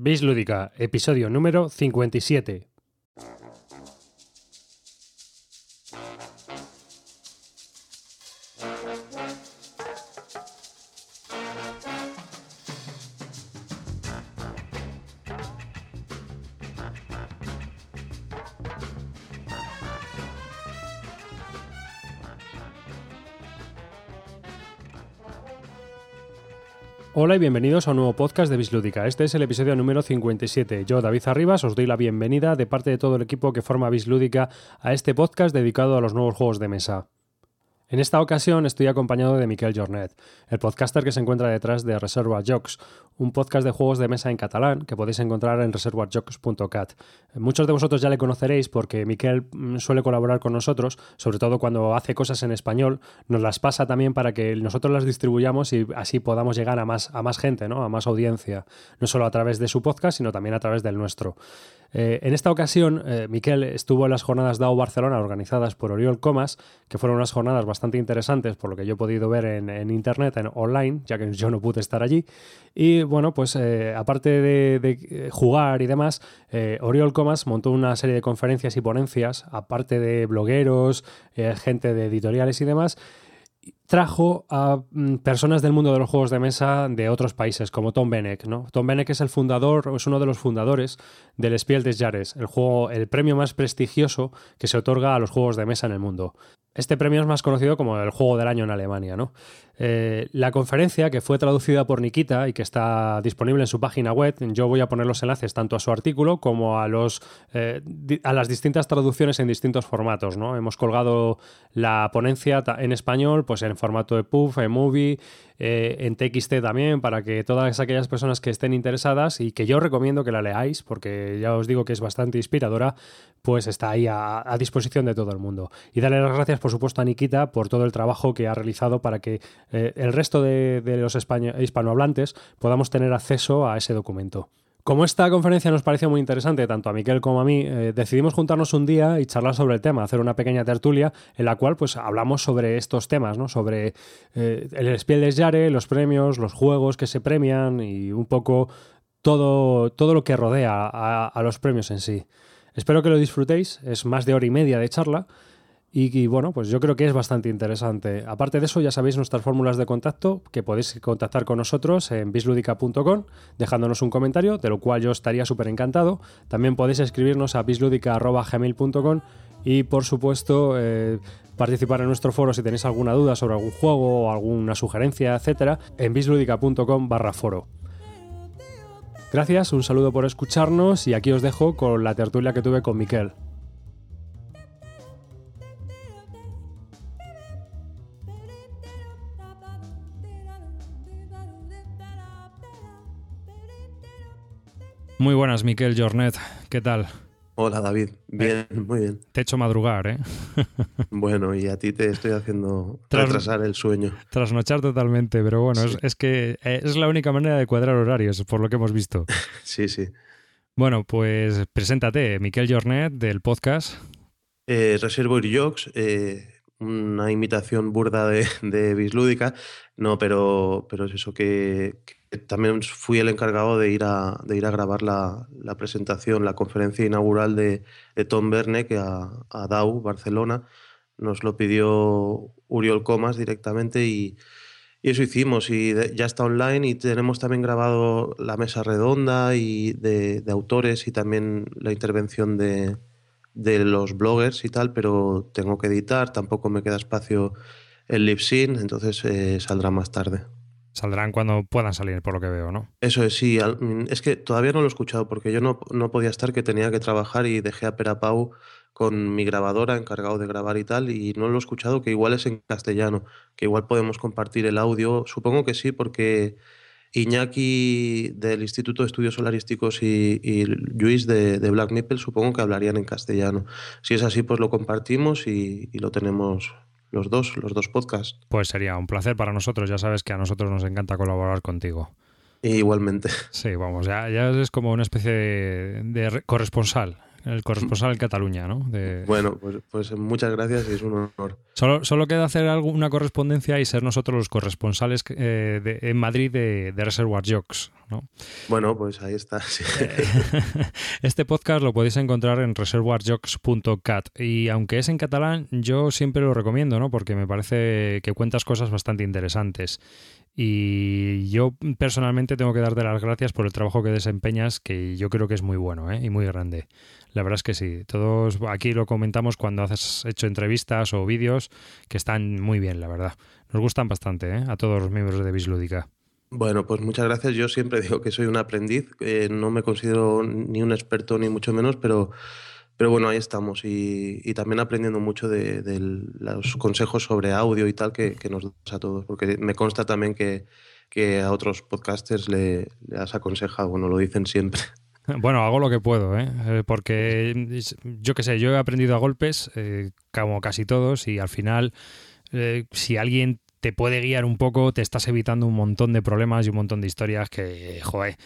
Bis Lúdica, episodio número 57. Hola y bienvenidos a un nuevo podcast de Bislúdica. Este es el episodio número 57. Yo, David Arribas, os doy la bienvenida de parte de todo el equipo que forma Bislúdica a este podcast dedicado a los nuevos juegos de mesa. En esta ocasión estoy acompañado de Miquel Jornet, el podcaster que se encuentra detrás de Reservoir Jokes, un podcast de juegos de mesa en catalán que podéis encontrar en reservoirjokes.cat. Muchos de vosotros ya le conoceréis porque Miquel mm, suele colaborar con nosotros, sobre todo cuando hace cosas en español, nos las pasa también para que nosotros las distribuyamos y así podamos llegar a más, a más gente, ¿no? a más audiencia, no solo a través de su podcast, sino también a través del nuestro. Eh, en esta ocasión, eh, Miquel estuvo en las jornadas DAO Barcelona organizadas por Oriol Comas, que fueron unas jornadas bastante interesantes, por lo que yo he podido ver en, internet, en online, ya que yo no pude estar allí. Y bueno, pues eh, aparte de, jugar y demás, Oriol Comas montó una serie de conferencias y ponencias, aparte de blogueros, gente de editoriales y demás trajo a mm, personas del mundo de los juegos de mesa de otros países, como Tom Benek. ¿no? Tom Benek es el fundador, es uno de los fundadores del Spiel des Jahres, el juego, el premio más prestigioso que se otorga a los juegos de mesa en el mundo. Este premio es más conocido como el juego del año en Alemania. ¿no? Eh, la conferencia, que fue traducida por Nikita y que está disponible en su página web, yo voy a poner los enlaces tanto a su artículo como a, los, eh, a las distintas traducciones en distintos formatos. ¿no? Hemos colgado la ponencia en español, pues en formato de PUF, en Movie, eh, en TXT también, para que todas aquellas personas que estén interesadas y que yo recomiendo que la leáis, porque ya os digo que es bastante inspiradora, pues está ahí a, disposición de todo el mundo. Y darle las gracias, por supuesto, a Nikita por todo el trabajo que ha realizado para que eh, el resto de, los hispanohablantes podamos tener acceso a ese documento. Como esta conferencia nos pareció muy interesante, tanto a Miquel como a mí, eh, decidimos juntarnos un día y charlar sobre el tema, hacer una pequeña tertulia en la cual pues hablamos sobre estos temas, ¿no? sobre eh, el Spiel des Jahres, los premios, los juegos que se premian y un poco todo, todo lo que rodea a los premios en sí. Espero que lo disfrutéis, es más de hora y media de charla y, bueno, pues yo creo que es bastante interesante. Aparte de eso, ya sabéis nuestras fórmulas de contacto, que podéis contactar con nosotros en bisludica.com, dejándonos un comentario, de lo cual yo estaría súper encantado. También podéis escribirnos a bisludica.gmail.com y, por supuesto, eh, participar en nuestro foro si tenéis alguna duda sobre algún juego o alguna sugerencia, etcétera, en bisludica.com barra foro. Gracias, un saludo por escucharnos y aquí os dejo con la tertulia que tuve con Miquel. Muy buenas, Miquel Jornet. ¿Qué tal? Hola, David. Bien, muy bien. Te he hecho madrugar, ¿eh? bueno, y a ti te estoy haciendo retrasar el sueño. Trasnochar totalmente, pero bueno, es, que eh, es la única manera de cuadrar horarios, por lo que hemos visto. sí, sí. Bueno, pues preséntate, Miquel Jornet, del podcast. Eh, Reservoir Jokes, eh, una imitación burda de, de Bislúdica, no, pero, pero es eso que, también fui el encargado de ir a, de ir a grabar la, presentación, la conferencia inaugural de, Tom Werneck a, a DAO, Barcelona. Nos lo pidió Uriol Comas directamente y, eso hicimos. Y ya está online y tenemos también grabado la mesa redonda y de, autores y también la intervención de, los bloggers y tal, pero tengo que editar, tampoco me queda espacio en LipSyn, entonces eh, saldrá más tarde. Saldrán cuando puedan salir, por lo que veo, ¿no? Eso es, sí. Mm, es que todavía no lo he escuchado porque yo no, no podía estar, que tenía que trabajar y dejé a Perapau con mi grabadora encargado de grabar y tal, y no lo he escuchado, que igual es en castellano, que igual podemos compartir el audio. Supongo que sí, porque Iñaki del Instituto de Estudios Solarísticos y, y Luis de, Black Nipple supongo que hablarían en castellano. Si es así, pues lo compartimos y lo tenemos los dos, los dos podcasts. Pues sería un placer para nosotros, ya sabes que a nosotros nos encanta colaborar contigo. igualmente. Sí, vamos, ya, ya es como una especie de, corresponsal el corresponsal en Cataluña, ¿no? Bueno, pues, pues, muchas gracias y es un honor. Solo, solo queda hacer una correspondencia y ser nosotros los corresponsales eh, en Madrid de, Reservoir Jokes, ¿no? Bueno, pues ahí está. este podcast lo podéis encontrar en reservoirjokes.cat y aunque es en catalán, yo siempre lo recomiendo, ¿no? Porque me parece que cuentas cosas bastante interesantes. Y yo personalmente tengo que darte las gracias por el trabajo que desempeñas, que yo creo que es muy bueno ¿eh? y muy grande. La verdad es que sí. Todos aquí lo comentamos cuando has hecho entrevistas o vídeos que están muy bien, la verdad. Nos gustan bastante ¿eh? a todos los miembros de Bislúdica. Bueno, pues muchas gracias. Yo siempre digo que soy un aprendiz. no me considero ni un experto ni mucho menos, pero pero bueno, ahí estamos y, también aprendiendo mucho de, los consejos sobre audio y tal que, nos das a todos, porque me consta también que, a otros podcasters le, has aconsejado, bueno, lo dicen siempre. Bueno, hago lo que puedo, ¿eh? eh porque yo qué sé, yo he aprendido a golpes, eh, como casi todos, y al final, eh, si alguien te puede guiar un poco, te estás evitando un montón de problemas y un montón de historias que, joder,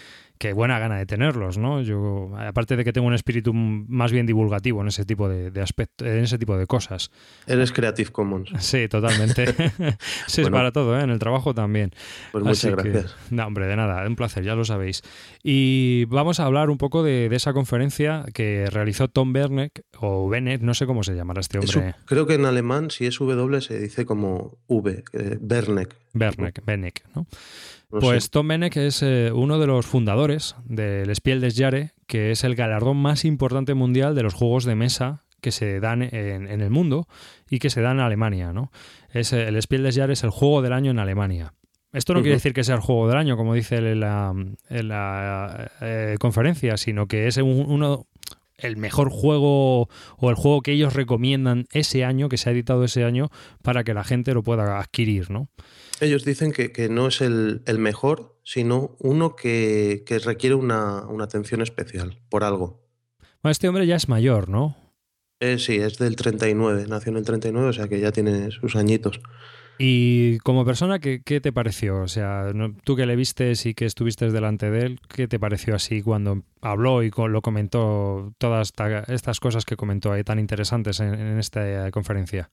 qué buena gana de tenerlos, ¿no? Yo, aparte de que tengo un espíritu más bien divulgativo en ese tipo de, aspectos, en ese tipo de cosas. Eres Creative Commons. Sí, totalmente. sí, es para todo, ¿eh? en el trabajo también. Pues muchas gracias. no, hombre, de nada, un placer, ya lo sabéis. Y vamos a hablar un poco de, esa conferencia que realizó Tom Berneck, o Bennett, no sé cómo se llamará este hombre. creo que en alemán, si es W, se dice como V, eh, Berneck. Berneck, Benneck, ¿no? Pues Tom Benek es eh, uno de los fundadores del Spiel des Jahres, que es el galardón más importante mundial de los juegos de mesa que se dan en, el mundo y que se dan en Alemania. ¿no? Es, el Spiel des Jahres es el juego del año en Alemania. Esto no quiere decir que sea el juego del año, como dice en la, eh, conferencia, sino que es uno, el mejor juego o el juego que ellos recomiendan ese año, que se ha editado ese año, para que la gente lo pueda adquirir, ¿no? Ellos dicen que, no es el, mejor, sino uno que, requiere una, atención especial por algo. Bueno, este hombre ya es mayor, ¿no? Eh, sí, es del 39, nació en el 39, o sea que ya tiene sus añitos. Y como persona, ¿qué, te pareció? O sea, tú que le vistes y que estuviste delante de él, ¿qué te pareció así cuando habló y lo comentó, todas estas cosas que comentó ahí tan interesantes en, esta conferencia?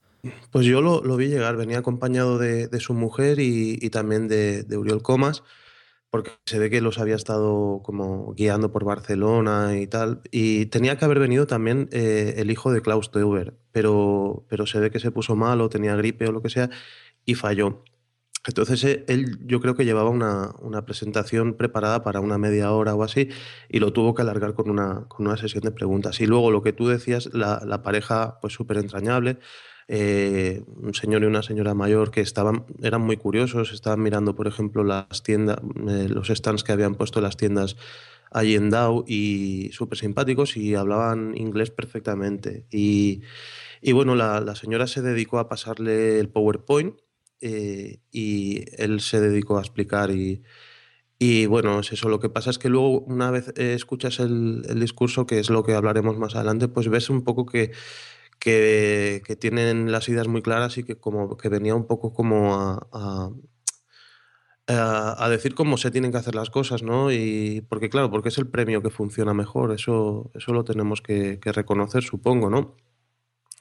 Pues yo lo, vi llegar, venía acompañado de, su mujer y, también de, de, Uriol Comas, porque se ve que los había estado como guiando por Barcelona y tal, y tenía que haber venido también eh, el hijo de Klaus Teuber, pero, pero se ve que se puso mal o tenía gripe o lo que sea, y falló. Entonces eh, él yo creo que llevaba una, presentación preparada para una media hora o así y lo tuvo que alargar con una, con una sesión de preguntas. Y luego lo que tú decías, la, pareja pues súper entrañable, eh, un señor y una señora mayor que estaban, eran muy curiosos, estaban mirando por ejemplo las tiendas, eh, los stands que habían puesto las tiendas allí en Dow y súper simpáticos y hablaban inglés perfectamente. Y, y bueno, la, la señora se dedicó a pasarle el PowerPoint eh, y él se dedicó a explicar y, y, bueno, es eso. Lo que pasa es que luego una vez escuchas el, discurso, que es lo que hablaremos más adelante, pues ves un poco que, que, tienen las ideas muy claras y que como que venía un poco como a, a, decir cómo se tienen que hacer las cosas, ¿no? Y porque claro, porque es el premio que funciona mejor, eso, eso lo tenemos que, que reconocer, supongo, ¿no?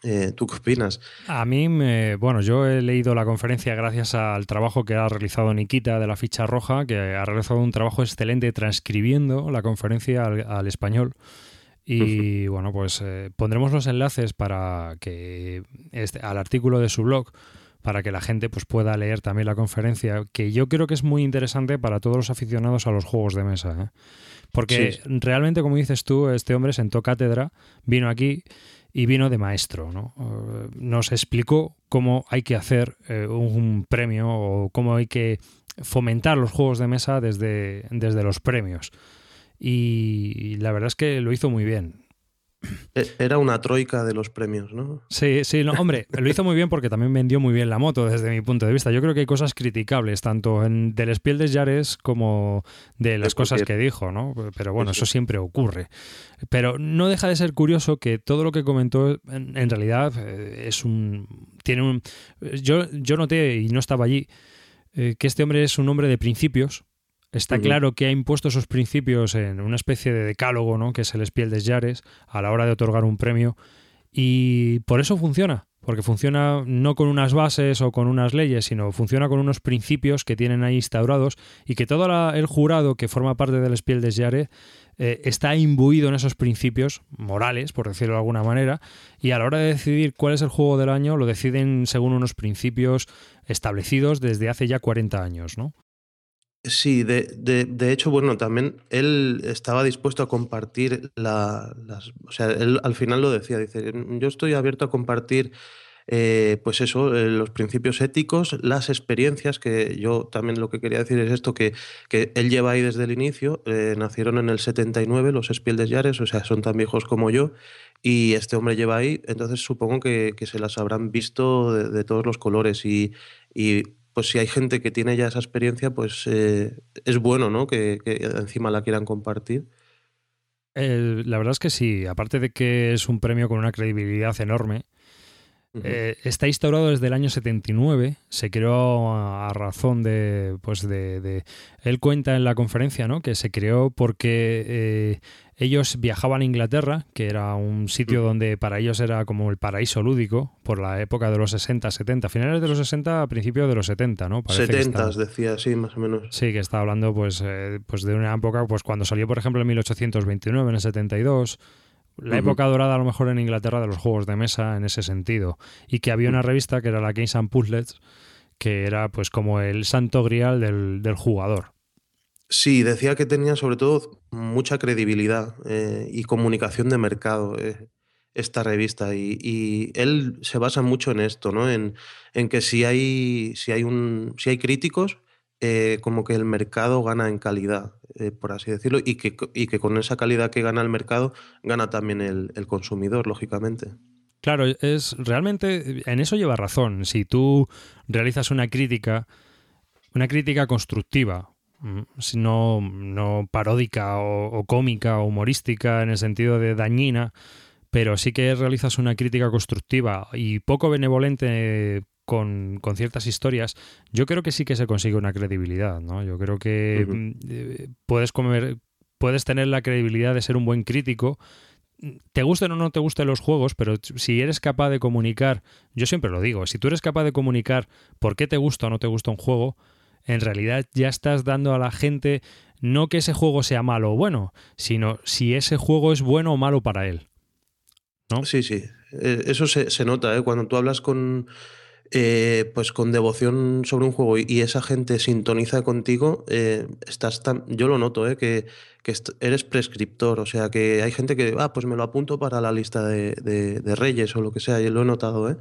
Eh, ¿Tú qué opinas? A mí, me, bueno, yo he leído la conferencia gracias al trabajo que ha realizado Nikita de la ficha roja, que ha realizado un trabajo excelente transcribiendo la conferencia al, español. Y bueno, pues eh, pondremos los enlaces para que este, al artículo de su blog para que la gente pues, pueda leer también la conferencia, que yo creo que es muy interesante para todos los aficionados a los juegos de mesa. ¿eh? Porque realmente, como dices tú, este hombre sentó cátedra, vino aquí y vino de maestro. ¿no? Eh, nos explicó cómo hay que hacer eh, un premio o cómo hay que fomentar los juegos de mesa desde, desde los premios. y la verdad es que lo hizo muy bien. E, era una troika de los premios, ¿no? Sí, sí, no, hombre, lo hizo muy bien porque también vendió muy bien la moto desde mi punto de vista. Yo creo que hay cosas criticables, tanto en, del Spiel de Yares como de las cosas que dijo, ¿no? Pero bueno, eso. siempre ocurre. Pero no deja de ser curioso que todo lo que comentó en, realidad eh, es un. Tiene un. Yo, yo noté, y no estaba allí, eh, que este hombre es un hombre de principios Está claro que ha impuesto esos principios en una especie de decálogo, ¿no? que es el Spiel des Jahres, a la hora de otorgar un premio. Y por eso funciona, porque funciona no con unas bases o con unas leyes, sino funciona con unos principios que tienen ahí instaurados y que todo el jurado que forma parte del Spiel des Jahres eh, está imbuido en esos principios morales, por decirlo de alguna manera, y a la hora de decidir cuál es el juego del año, lo deciden según unos principios establecidos desde hace ya 40 años, ¿no? Sí, de, de, hecho, bueno, también él estaba dispuesto a compartir la, las... O sea, él al final lo decía, dice, yo estoy abierto a compartir, eh, pues eso, eh, los principios éticos, las experiencias, que yo también lo que quería decir es esto, que, que él lleva ahí desde el inicio, eh, nacieron en el 79 los Spiel Jahres, o sea, son tan viejos como yo, y este hombre lleva ahí, entonces supongo que, que se las habrán visto de, de todos los colores y, y pues si hay gente que tiene ya esa experiencia, pues eh, es bueno, ¿no? Que, encima la quieran compartir. la verdad es que sí, aparte de que es un premio con una credibilidad enorme, eh, está instaurado desde el año 79, se creó a, razón de, pues de, Él cuenta en la conferencia ¿no? que se creó porque eh, ellos viajaban a Inglaterra, que era un sitio donde para ellos era como el paraíso lúdico, por la época de los 60, 70, finales de los 60, principios de los 70, ¿no? 70, decía, sí, más o menos. Sí, que está hablando pues, eh, pues de una época, pues cuando salió, por ejemplo, en 1829, en el 72 la época dorada a lo mejor en Inglaterra de los juegos de mesa en ese sentido. Y que había una revista que era la Games and Puzzles, que era pues como el santo grial del, jugador. Sí, decía que tenía sobre todo mucha credibilidad eh, y comunicación de mercado eh, esta revista. Y, él se basa mucho en esto, ¿no? En, en que si hay, si hay un. si hay críticos, eh, como que el mercado gana en calidad, eh, por así decirlo, y que, y que, con esa calidad que gana el mercado, gana también el, consumidor, lógicamente. Claro, es realmente en eso lleva razón. Si tú realizas una crítica, una crítica constructiva, mm, no, no paródica o, o, cómica o humorística en el sentido de dañina, pero sí que realizas una crítica constructiva y poco benevolente con, ciertas historias, yo creo que sí que se consigue una credibilidad, ¿no? Yo creo que eh, puedes comer, puedes tener la credibilidad de ser un buen crítico. Te gusten o no te gusten los juegos, pero si eres capaz de comunicar, yo siempre lo digo, si tú eres capaz de comunicar por qué te gusta o no te gusta un juego, en realidad ya estás dando a la gente no que ese juego sea malo o bueno, sino si ese juego es bueno o malo para él. ¿No? Sí, sí. Eh, eso se, se nota, ¿eh? Cuando tú hablas con, eh, pues con devoción sobre un juego y esa gente sintoniza contigo, eh, estás tan, yo lo noto, eh, que, eres prescriptor, o sea que hay gente que, ah, pues me lo apunto para la lista de, Reyes o lo que sea, y lo he notado, ¿eh?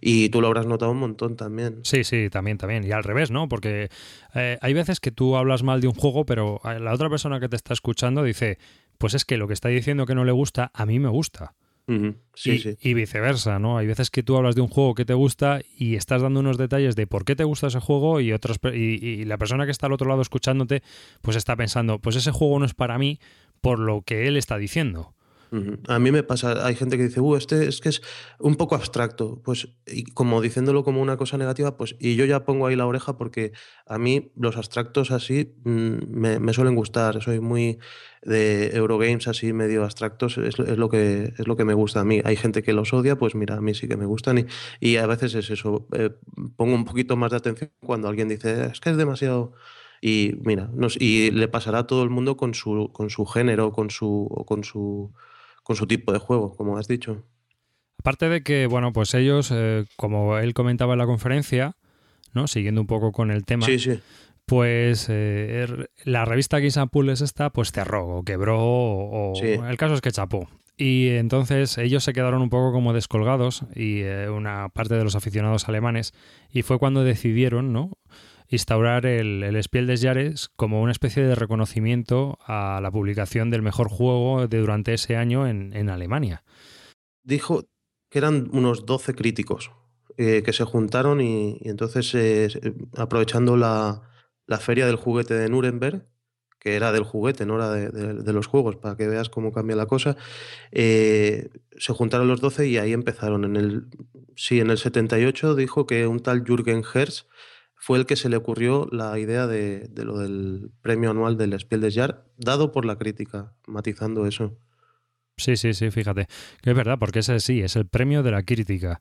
y tú lo habrás notado un montón también. Sí, sí, también, también, y al revés, ¿no? Porque hay veces que tú hablas mal de un juego, pero la otra persona que te está escuchando dice, pues es que lo que está diciendo que no le gusta, a mí me gusta y, viceversa, ¿no? Hay veces que tú hablas de un juego que te gusta y estás dando unos detalles de por qué te gusta ese juego y, otros, y, la persona que está al otro lado escuchándote, pues está pensando, pues ese juego no es para mí por lo que él está diciendo. A mí me pasa, hay gente que dice, uh, este es que es un poco abstracto, pues, y como diciéndolo como una cosa negativa, pues, y yo ya pongo ahí la oreja porque a mí los abstractos así mm, me, suelen gustar, soy muy de Eurogames así medio abstractos, es, lo que, es lo que me gusta a mí. Hay gente que los odia, pues mira, a mí sí que me gustan y, y a veces es eso, eh, pongo un poquito más de atención cuando alguien dice, es que es demasiado... Y mira, y le pasará a todo el mundo con su, con su género, con su, con su con su tipo de juego, como has dicho. Aparte de que, bueno, pues ellos, eh, como él comentaba en la conferencia, ¿no? Siguiendo un poco con el tema. Pues eh, er, la revista Pool es esta, pues cerró o quebró o, el caso es que chapó. Y entonces ellos se quedaron un poco como descolgados y eh, una parte de los aficionados alemanes y fue cuando decidieron, ¿no? Instaurar el, el Spiel des Jahres como una especie de reconocimiento a la publicación del mejor juego de durante ese año en, Alemania. Dijo que eran unos 12 críticos eh, que se juntaron y, entonces, eh, aprovechando la, feria del juguete de Nuremberg, que era del juguete, no era de, los juegos, para que veas cómo cambia la cosa, eh, se juntaron los 12 y ahí empezaron. En el, sí, en el 78 dijo que un tal Jürgen Herz fue el que se le ocurrió la idea de, lo del premio anual del Spiel des Jahres, dado por la crítica, matizando eso. Sí, sí, sí, fíjate. Que es verdad, porque ese sí, es el premio de la crítica.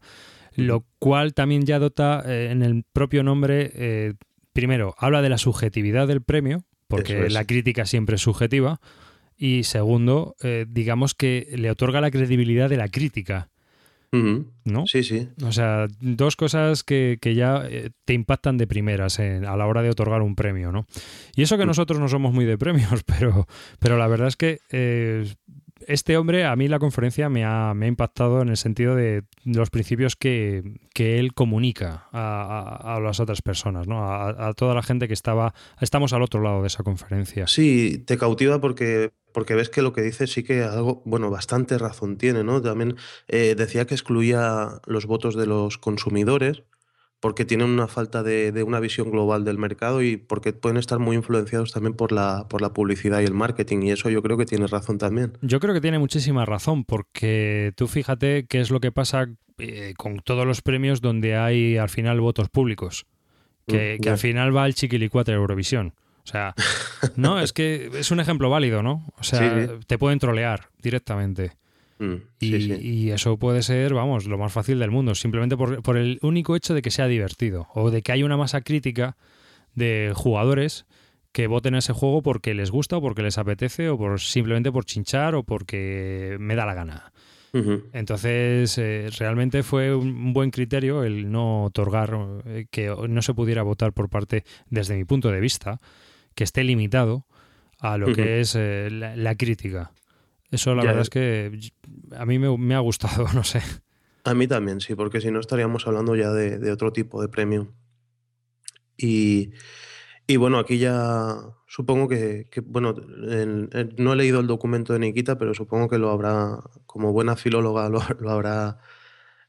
Lo cual también ya dota eh, en el propio nombre, eh, primero, habla de la subjetividad del premio, porque la crítica siempre es subjetiva. Y segundo, eh, digamos que le otorga la credibilidad de la crítica. ¿No? Sí, sí. O sea, dos cosas que, ya eh, te impactan de primeras a la hora de otorgar un premio, ¿no? Y eso que mm. nosotros no somos muy de premios, pero, pero la verdad es que eh, este hombre, a mí la conferencia me ha, me ha impactado en el sentido de los principios que, que él comunica a, a, las otras personas, ¿no? A, a, toda la gente que estaba, estamos al otro lado de esa conferencia. Sí, te cautiva porque, porque ves que lo que dice sí que algo, bueno, bastante razón tiene, ¿no? También eh, decía que excluía los votos de los consumidores porque tienen una falta de, una visión global del mercado y porque pueden estar muy influenciados también por la, por la publicidad y el marketing. Y eso yo creo que tiene razón también. Yo creo que tiene muchísima razón, porque tú fíjate qué es lo que pasa eh, con todos los premios donde hay al final votos públicos. Que, mm, al final va el chiquilicuatre de Eurovisión. O sea, no, es que es un ejemplo válido, ¿no? O sea, te pueden trolear directamente. Mm, y, eso puede ser, vamos, lo más fácil del mundo, simplemente por, el único hecho de que sea divertido o de que hay una masa crítica de jugadores que voten ese juego porque les gusta o porque les apetece o por simplemente por chinchar o porque me da la gana. Entonces, eh, realmente fue un buen criterio el no otorgar, eh, que no se pudiera votar por parte, desde mi punto de vista, que esté limitado a lo que es eh, la, crítica. Eso la verdad es que a mí me, ha gustado, no sé. A mí también, sí, porque si no estaríamos hablando ya de, otro tipo de premio. Y, bueno, aquí ya supongo que, bueno, no he leído el documento de Nikita, pero supongo que lo habrá, como buena filóloga, lo habrá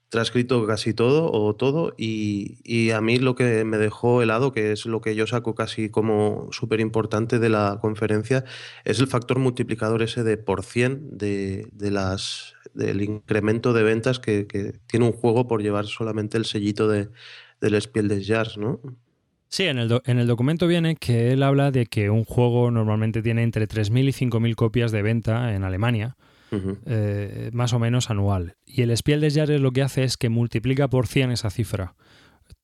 transcrito casi todo o todo y, a mí lo que me dejó helado, que es lo que yo saco casi como súper importante de la conferencia, es el factor multiplicador ese de por cien de, las, del incremento de ventas que, tiene un juego por llevar solamente el sellito de, del Spiel des Jahres, ¿no? Sí, en el, en el documento viene que él habla de que un juego normalmente tiene entre 3.000 y 5.000 copias de venta en Alemania eh, más o menos anual. Y el Spiel des Jahres lo que hace es que multiplica por 100 esa cifra.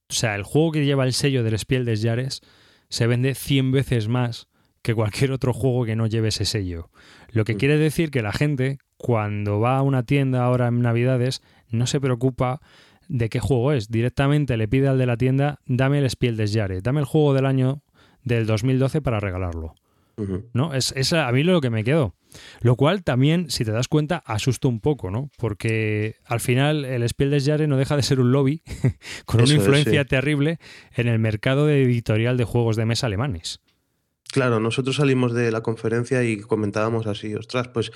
O sea, el juego que lleva el sello del Spiel des Jahres se vende 100 veces más que cualquier otro juego que no lleve ese sello. Lo que mm. quiere decir que la gente, cuando va a una tienda ahora en Navidades, no se preocupa de qué juego es. Directamente le pide al de la tienda, dame el Spiel des Jahres, dame el juego del año del 2012 para regalarlo. ¿No? Es, es, a mí lo que me quedó. Lo cual también, si te das cuenta, asusta un poco, ¿no? Porque al final el Spiel des Jahres no deja de ser un lobby con una influencia terrible en el mercado de editorial de juegos de mesa alemanes. Claro, nosotros salimos de la conferencia y comentábamos así, ostras, pues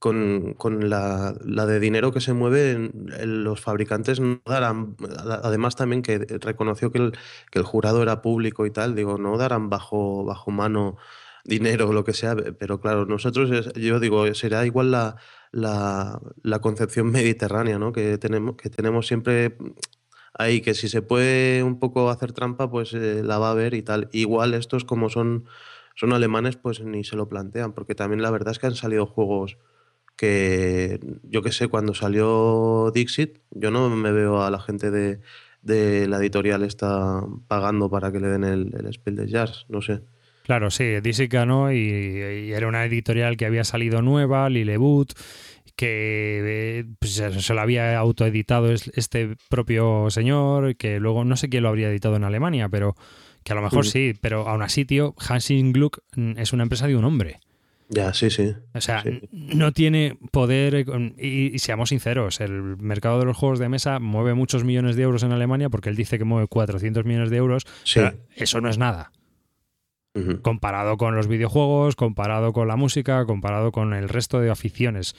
con, la, de dinero que se mueve, los fabricantes no darán, además también que reconoció que el, que el jurado era público y tal, digo, no darán bajo, bajo mano dinero o lo que sea, pero claro, nosotros, yo digo, será igual la, la, concepción mediterránea, ¿no? Que tenemos, que tenemos siempre ahí, que si se puede un poco hacer trampa, pues eh, la va a haber y tal. Igual estos como son, son alemanes, pues ni se lo plantean, porque también la verdad es que han salido juegos que, yo qué sé, cuando salió Dixit, yo no me veo a la gente de, de la editorial está pagando para que le den el, el Spiel de Jazz, no sé. Claro, sí, DC ganó y, era una editorial que había salido nueva, Lilleboot, que eh, pues, se lo había autoeditado este propio señor, que luego no sé quién lo habría editado en Alemania, pero que a lo mejor sí, pero aún así, tío, Hansing Gluck mm, es una empresa de un hombre. Ya, sí, sí. O sea, no tiene poder, y, seamos sinceros, el mercado de los juegos de mesa mueve muchos millones de euros en Alemania porque él dice que mueve 400 millones de euros. Sí. eso no es nada comparado con los videojuegos, comparado con la música, comparado con el resto de aficiones.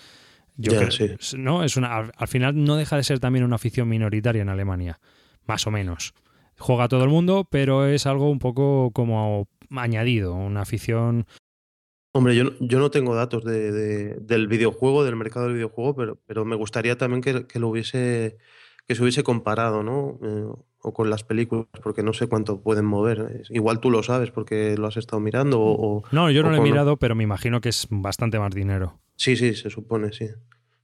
Yo creo, ¿no? es una, al, final no deja de ser también una afición minoritaria en Alemania, más o menos. Juega todo el mundo, pero es algo un poco como añadido, una afición Hombre, yo, yo no tengo datos de, del videojuego, del mercado del videojuego, pero, pero me gustaría también que, lo hubiese, que se hubiese comparado, ¿no? Eh, o con las películas, porque no sé cuánto pueden mover. Igual tú lo sabes porque lo has estado mirando o... no, yo no lo he mirado, pero me imagino que es bastante más dinero. Sí, sí, se supone, sí.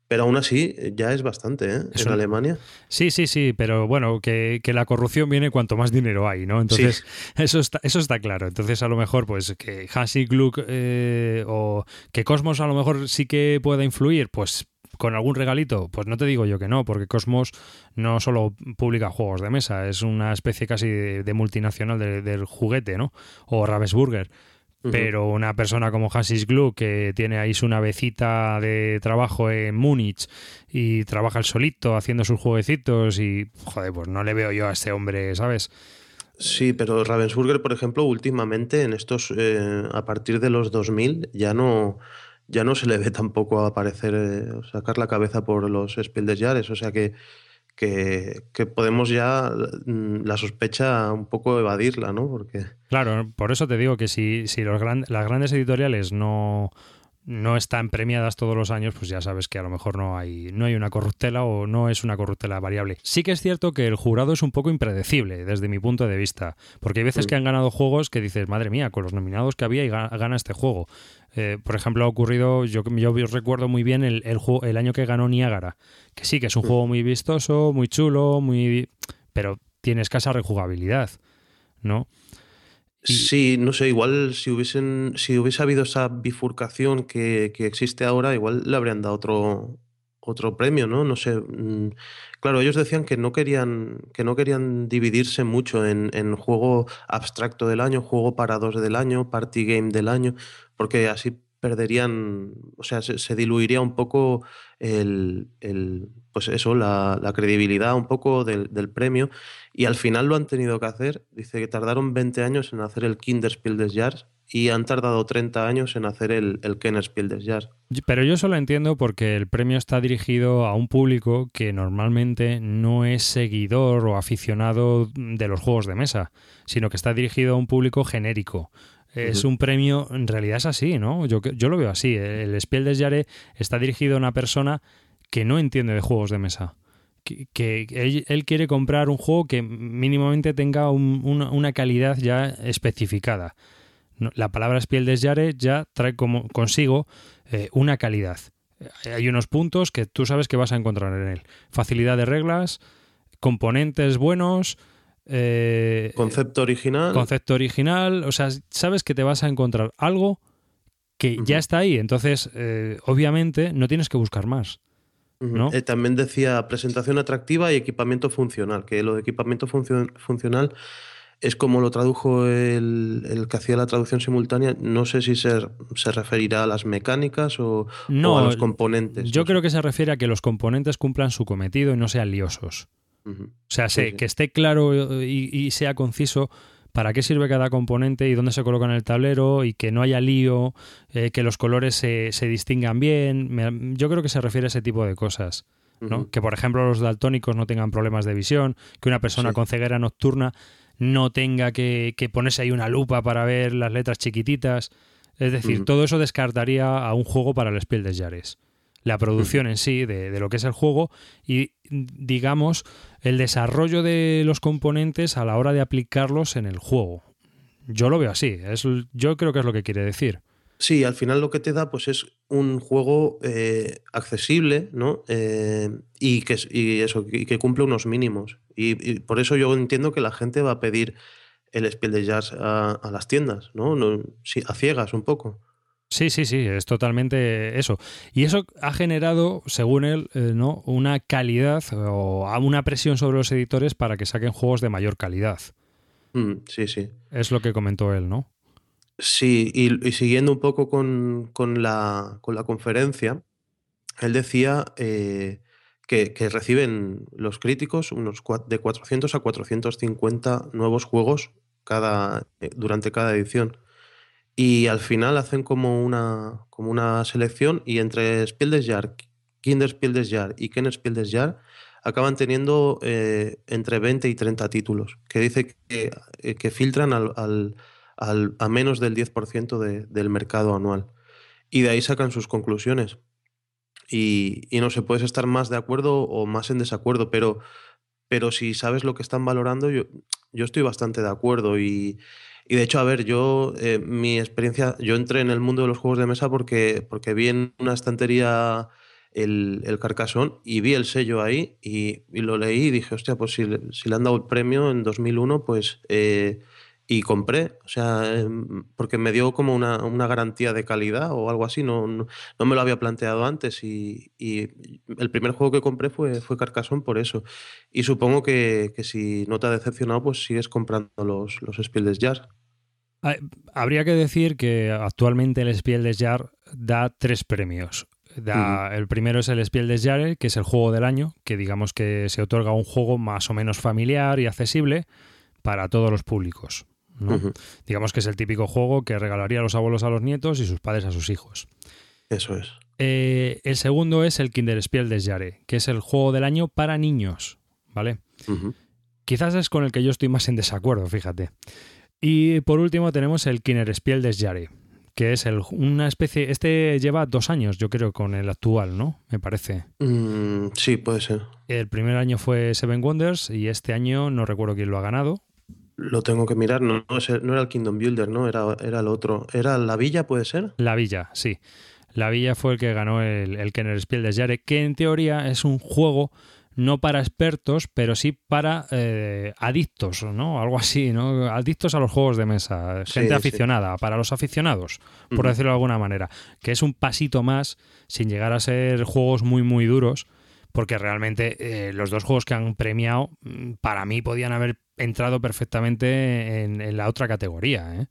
Pero aún así, ya es bastante, ¿eh? En Alemania. Sí, sí, sí, pero bueno, que, la corrupción viene cuanto más dinero hay, ¿no? Entonces, eso, está, eso está claro. Entonces, a lo mejor, pues, que Hansi Gluck eh, o que Cosmos a lo mejor sí que pueda influir, pues con algún regalito, pues no te digo yo que no, porque Cosmos no solo publica juegos de mesa, es una especie casi de, multinacional del juguete, ¿no? O Ravensburger. Pero una persona como Hansis Gluck, que tiene ahí su navecita de trabajo en Múnich y trabaja el solito haciendo sus jueguecitos y, joder, pues no le veo yo a este hombre, ¿sabes? Sí, pero Ravensburger, por ejemplo, últimamente en estos, eh, a partir de los 2000, ya no, ya no se le ve tampoco aparecer, eh, sacar la cabeza por los Spiel des Jahres. O sea que, que, podemos ya mm, la sospecha un poco evadirla, ¿no? Porque... Claro, por eso te digo que si, si los las grandes editoriales no, no están premiadas todos los años, pues ya sabes que a lo mejor no hay, no hay una corruptela o no es una corruptela variable. Sí que es cierto que el jurado es un poco impredecible desde mi punto de vista, porque hay veces que han ganado juegos que dices, madre mía, con los nominados que había y gana este juego. Eh, por ejemplo, ha ocurrido, yo, yo recuerdo muy bien el, el, el año que ganó Niagara, que sí, que es un juego muy vistoso, muy chulo, muy pero tiene escasa rejugabilidad, ¿no? Sí, no sé, igual si hubiesen, si hubiese habido esa bifurcación que, existe ahora, igual le habrían dado otro, otro premio, ¿no? No sé. Mm, claro, ellos decían que no querían, que no querían dividirse mucho en, en juego abstracto del año, juego para dos del año, party game del año, porque así perderían, o sea, se, diluiría un poco el, pues eso, la, credibilidad un poco del, premio y al final lo han tenido que hacer. Dice que tardaron 20 años en hacer el Kinderspiel des Jahres y han tardado 30 años en hacer el, el Kennerspiel des Jahres. Pero yo solo entiendo porque el premio está dirigido a un público que normalmente no es seguidor o aficionado de los juegos de mesa, sino que está dirigido a un público genérico es un premio, en realidad es así, ¿no? Yo, yo lo veo así. El Spiel des Jahres está dirigido a una persona que no entiende de juegos de mesa. Que, él, quiere comprar un juego que mínimamente tenga una, calidad ya especificada. La palabra Spiel des Jahres ya trae como, consigo eh, una calidad. Hay unos puntos que tú sabes que vas a encontrar en él. Facilidad de reglas, componentes buenos, eh, concepto original. Concepto original. O sea, sabes que te vas a encontrar algo que ya está ahí. Entonces, eh, obviamente, no tienes que buscar más. ¿No? Eh, también decía presentación atractiva y equipamiento funcional, que lo de equipamiento funcional es como lo tradujo el, que hacía la traducción simultánea. No sé si se, se referirá a las mecánicas o, a los componentes. Yo creo que se refiere a que los componentes cumplan su cometido y no sean liosos. O sea, que esté claro y, sea conciso para qué sirve cada componente y dónde se coloca en el tablero y que no haya lío, eh, que los colores se, distingan bien. yo creo que se refiere a ese tipo de cosas. ¿no? Que, por ejemplo, los daltónicos no tengan problemas de visión, que una persona con ceguera nocturna no tenga que, ponerse ahí una lupa para ver las letras chiquititas. Es decir, todo eso descartaría a un juego para el Spiel des Jahres la producción en sí de, lo que es el juego y digamos el desarrollo de los componentes a la hora de aplicarlos en el juego. Yo lo veo así, es, yo creo que es lo que quiere decir. Sí, al final lo que te da pues es un juego eh, accesible, ¿no? Eh, y, que, eso, que cumple unos mínimos. Y, por eso yo entiendo que la gente va a pedir el Spiel de Jazz a, las tiendas, ¿no? no a ciegas un poco. Sí, sí, sí, es totalmente eso. Y eso ha generado, según él, eh, ¿no? una calidad o una presión sobre los editores para que saquen juegos de mayor calidad. Mm, sí, sí. Es lo que comentó él, ¿no? Sí, y, siguiendo un poco con, la, conferencia, él decía eh, que, reciben los críticos unos de 400 a 450 nuevos juegos cada, eh, durante cada edición. Y al final hacen como una, como una selección y entre Spiel des Jahres, Kinder Spiel des Jahres y Ken Spiel des Jahres acaban teniendo eh, entre 20 y 30 títulos, que dice que, eh, que filtran al, al, a menos del 10% de, del mercado anual. Y de ahí sacan sus conclusiones. Y, y, no sé, puedes estar más de acuerdo o más en desacuerdo, pero pero si sabes lo que están valorando, yo, yo estoy bastante de acuerdo y, y de hecho, a ver, yo, eh, mi experiencia, yo entré en el mundo de los juegos de mesa porque, porque vi en una estantería el, el Carcassonne y vi el sello ahí y, y lo leí y dije, hostia, pues si, si le han dado el premio en 2001, pues... eh, y compré, o sea, em, porque me dio como una, una garantía de calidad o algo así, no, no, no me lo había planteado antes y, y el primer juego que compré fue, fue Carcassonne por eso. Y supongo que, que si no te ha decepcionado, pues sigues comprando los, los Spiel. Ah, Habría que decir que actualmente el Spiel des Jahres da tres premios. Da, El primero es el Spiel des Jahres, que es el juego del año, que digamos que se otorga un juego más o menos familiar y accesible para todos los públicos. Digamos que es el típico juego que regalaría los abuelos a los nietos y sus padres a sus hijos. Eso es. Eh, el segundo es el Kinderspiel des Jahres, que es el juego del año para niños, ¿vale? Quizás es con el que yo estoy más en desacuerdo, fíjate. Y por último tenemos el Kinderspiel des Jahres, que es el, una especie... Este lleva dos años, yo creo, con el actual, ¿no? Me parece. Mm, sí, puede ser. El primer año fue Seven Wonders y este año no recuerdo quién lo ha ganado. Lo tengo que mirar. No, no, no era el Kingdom Builder, ¿no? Era, era el otro. ¿Era la villa, puede ser? La Villa, sí. La Villa fue el que ganó el, el Kennerspiel des Jahres, que en teoría es un juego no para expertos, pero sí para eh, adictos, ¿no? Algo así, ¿no? Adictos a los juegos de mesa, gente sí. aficionada, para los aficionados, por decirlo de alguna manera, que es un pasito más sin llegar a ser juegos muy, muy duros, porque realmente eh, los dos juegos que han premiado, mm, para mí podían haber entrado perfectamente en, en la otra categoría, ¿eh?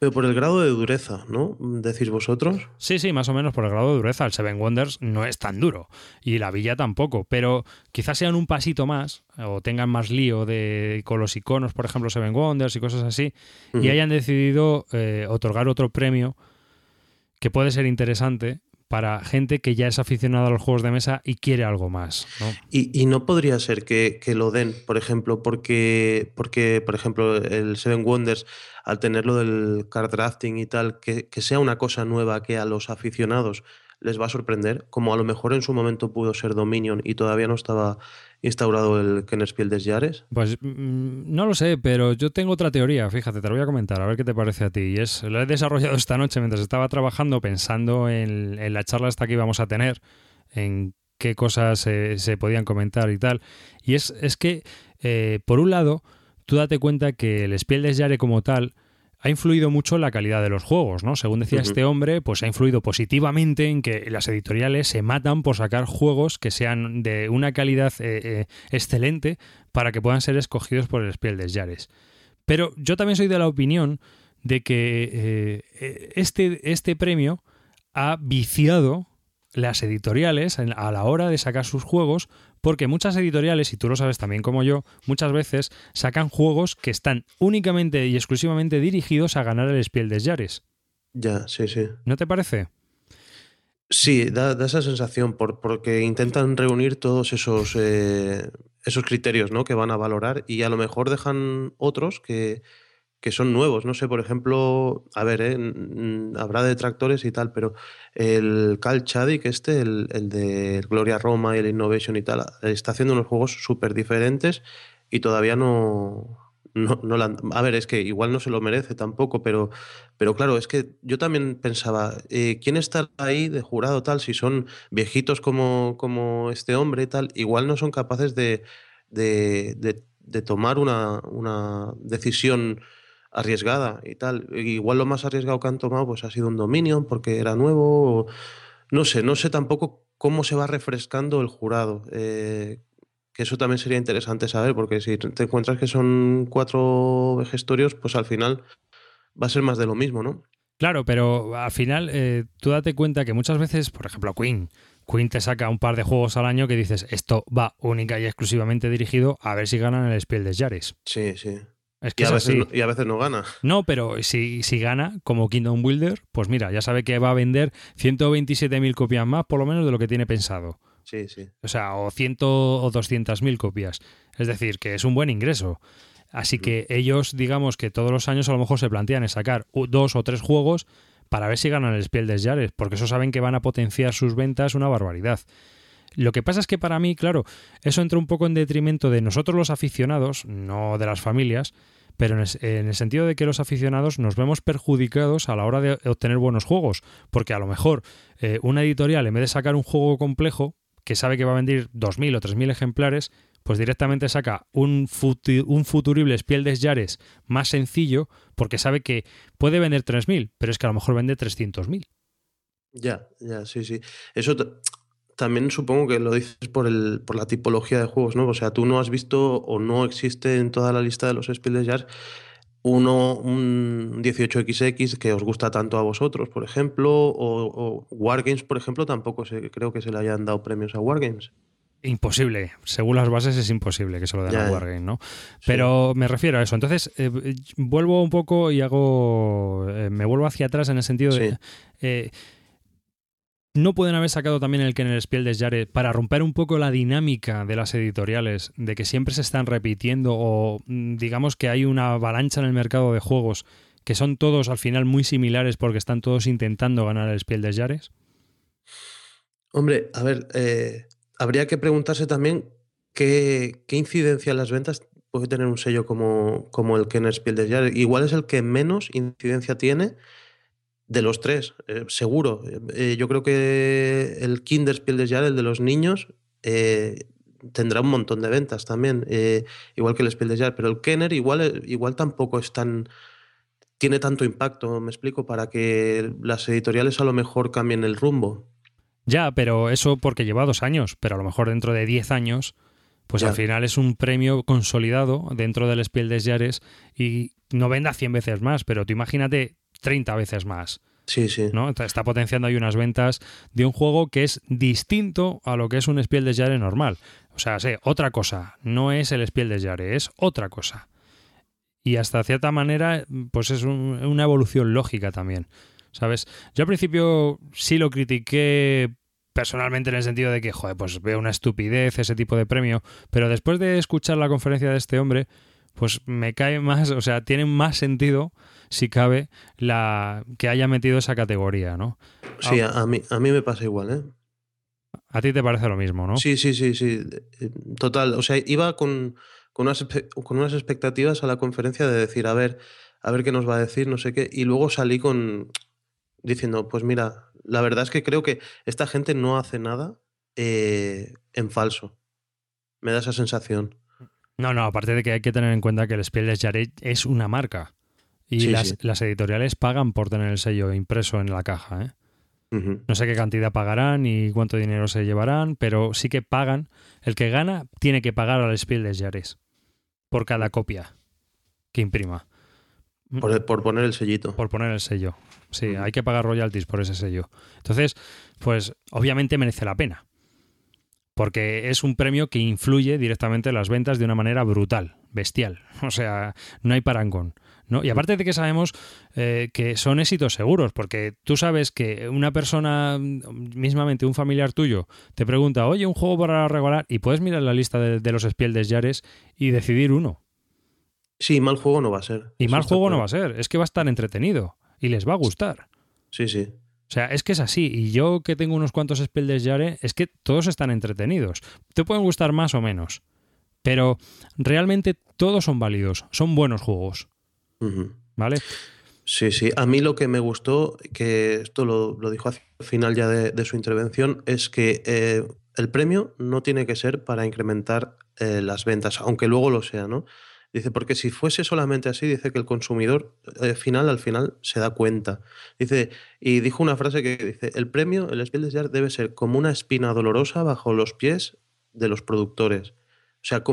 Pero por el grado de dureza, ¿no? Decís vosotros. Sí, sí, más o menos por el grado de dureza. El Seven Wonders no es tan duro y la Villa tampoco, pero quizás sean un pasito más o tengan más lío de con los iconos, por ejemplo, Seven Wonders y cosas así, y hayan decidido eh, otorgar otro premio que puede ser interesante para gente que ya es aficionada a los juegos de mesa y quiere algo más. Y, no podría ser que, lo den, por ejemplo, porque, porque, por ejemplo, el Seven Wonders, al tenerlo del card drafting y tal, que sea una cosa nueva que a los aficionados les va a sorprender, como a lo mejor en su momento pudo ser Dominion y todavía no estaba instaurado el Kennerspiel des Jahres. Pues mm, no lo sé, pero yo tengo otra teoría, fíjate, te lo voy a comentar, a ver qué te parece a ti. Y es, lo he desarrollado esta noche mientras estaba trabajando, pensando en, la charla esta que íbamos a tener, en qué cosas se podían comentar y tal. Y es, es que, eh, por un lado, tú date cuenta que el Spiel des Jahres como tal ha influido mucho en la calidad de los juegos, ¿no? Según decía este hombre, pues ha influido positivamente en que las editoriales se matan por sacar juegos que sean de una calidad eh, eh, excelente para que puedan ser escogidos por el Spiel des Jahres. Pero yo también soy de la opinión de que eh, este, este premio ha viciado las editoriales a la hora de sacar sus juegos, porque muchas editoriales, y tú lo sabes también como yo, muchas veces sacan juegos que están únicamente y exclusivamente dirigidos a ganar el Spiel des Jahres. Ya, sí, sí. ¿No te parece? Sí, da, da esa sensación por, porque intentan reunir todos esos, eh, esos criterios ¿no? que van a valorar y a lo mejor dejan otros que, que son nuevos. No sé, por ejemplo, a ver, eh, mm, habrá detractores y tal, pero el Cal Chadic, este, el, el de Gloria Roma y el Innovation y tal, está haciendo unos juegos súper diferentes y todavía no, no, no A ver, es que igual no se lo merece tampoco, pero, pero claro, es que yo también pensaba, eh, ¿quién está ahí de jurado tal? Si son viejitos como, como este hombre y tal, igual no son capaces de, de, de- de tomar una, una decisión arriesgada y tal. Igual lo más arriesgado que han tomado pues ha sido un Dominion porque era nuevo. o- no sé, no sé tampoco cómo se va refrescando el jurado. eh, que eso también sería interesante saber, porque si te encuentras que son cuatro vejestorios, pues al final va a ser más de lo mismo, ¿no? Claro, pero al final eh, tú date cuenta que muchas veces, por ejemplo, Queen, Queen te saca un par de juegos al año que dices, esto va única y exclusivamente dirigido a ver si ganan el Spiel des Jahres. Sí, sí. Es que Y a, es veces no, y a veces no gana. No, pero si, si gana como Kingdom Builder, pues mira, ya sabe que va a vender 127.000 copias más, por lo menos, de lo que tiene pensado. Sí, sí. O sea, o 100 o 200.000 copias. Es decir, que es un buen ingreso. Así que ellos, digamos que todos los años a lo mejor se plantean en sacar dos o tres juegos para ver si ganan el Spiel des Jahres, porque eso saben que van a potenciar sus ventas una barbaridad. Lo que pasa es que para mí, claro, eso entra un poco en detrimento de nosotros los aficionados, no de las familias, pero en el, sentido de que los aficionados nos vemos perjudicados a la hora de obtener buenos juegos, porque a lo mejor eh, una editorial, en vez de sacar un juego complejo, que sabe que va a vender 2.000 o 3.000 ejemplares, pues directamente saca un, un futurible Spiel des Jahres más sencillo, porque sabe que puede vender 3.000, pero es que a lo mejor vende 300.000. Ya, ya, sí, sí. Eso también supongo que lo dices por, el, por la tipología de juegos, ¿no? O sea, tú no has visto o no existe en toda la lista de los Spiel Jahres uno, un 18XX que os gusta tanto a vosotros, por ejemplo, o, Wargames, por ejemplo, tampoco se, creo que se le hayan dado premios a Wargames. Imposible, según las bases es imposible que se lo den a Wargame, ¿no? Pero me refiero a eso. Entonces, eh, vuelvo un poco y hago. Eh, me vuelvo hacia atrás en el sentido de. Eh, no pueden haber sacado también el que en el Spiel des Jahres para romper un poco la dinámica de las editoriales, de que siempre se están repitiendo o mm, digamos que hay una avalancha en el mercado de juegos que son todos al final muy similares porque están todos intentando ganar el Spiel des Jahres? Hombre, a ver, eh, habría que preguntarse también qué, incidencia en las ventas puede tener un sello como, como el Kenner Spiel des Jahres. Igual es el que menos incidencia tiene de los tres, eh, seguro. Eh, yo creo que el Kinderspiel des Jahres, el de los niños, eh, tendrá un montón de ventas también, igual que el Spiel des Jahres, pero el Kenner igual, igual tampoco es tan tiene tanto impacto, me explico, para que las editoriales a lo mejor cambien el rumbo. Ya, pero eso porque lleva dos años, pero a lo mejor dentro de diez años, pues al final es un premio consolidado dentro del Spiel des Jahres y no venda 100 veces más, pero tú imagínate 30 veces más. Sí, sí. ¿no? Está potenciando ahí unas ventas de un juego que es distinto a lo que es un Spiel des Jahres normal. O sea, sé, otra cosa. No es el Spiel des Jahres, es otra cosa. Y hasta cierta manera, pues es una evolución lógica también. ¿Sabes? Yo al principio sí lo critiqué personalmente en el sentido de que, joder, pues veo una estupidez ese tipo de premio, pero después de escuchar la conferencia de este hombre, pues me cae más, o sea, tiene más sentido si cabe, la que haya metido esa categoría, ¿no? Sí, a, mí, a mí me pasa igual, ¿eh? A ti te parece lo mismo, ¿no? Sí, sí, sí, sí. Total. O sea, iba con, con, unas, con unas expectativas a la conferencia de decir, a ver, a ver qué nos va a decir, no sé qué. Y luego salí con diciendo, pues mira, la verdad es que creo que esta gente no hace nada eh, en falso. Me da esa sensación. No, no, aparte de que hay que tener en cuenta que el Spiel des Jahres es una marca. Y las, editoriales pagan por tener el sello impreso en la caja. ¿eh? No sé qué cantidad pagarán y cuánto dinero se llevarán, pero sí que pagan. El que gana tiene que pagar al Spiel des Jahres por cada copia que imprima. Por, poner el sellito. Por poner el sello. Sí, hay que pagar royalties por ese sello. Entonces, pues obviamente merece la pena. Porque es un premio que influye directamente en las ventas de una manera brutal, bestial. O sea, no hay parangón. ¿no? Y aparte de que sabemos eh, que son éxitos seguros, porque tú sabes que una persona, mismamente un familiar tuyo, te pregunta, oye, un juego para regalar, y puedes mirar la lista de, los Spiel des Jahres y decidir uno. Sí, mal juego no va a ser. Y mal juego no va a ser, es que va a estar entretenido y les va a gustar. Sí, sí. O sea, es que es así. Y yo que tengo unos cuantos Spiel des Jahres, es que todos están entretenidos. Te pueden gustar más o menos. Pero realmente todos son válidos, son buenos juegos. ¿Vale? Sí, sí. A mí lo que me gustó, que esto lo, dijo al final ya de, su intervención, es que eh, el premio no tiene que ser para incrementar eh, las ventas, aunque luego lo sea, ¿no? Dice, porque si fuese solamente así, dice que el consumidor eh, final al final se da cuenta. Dice, y dijo una frase que dice, el premio, el Spiel des Jahres debe ser como una espina dolorosa bajo los pies de los productores. O sea,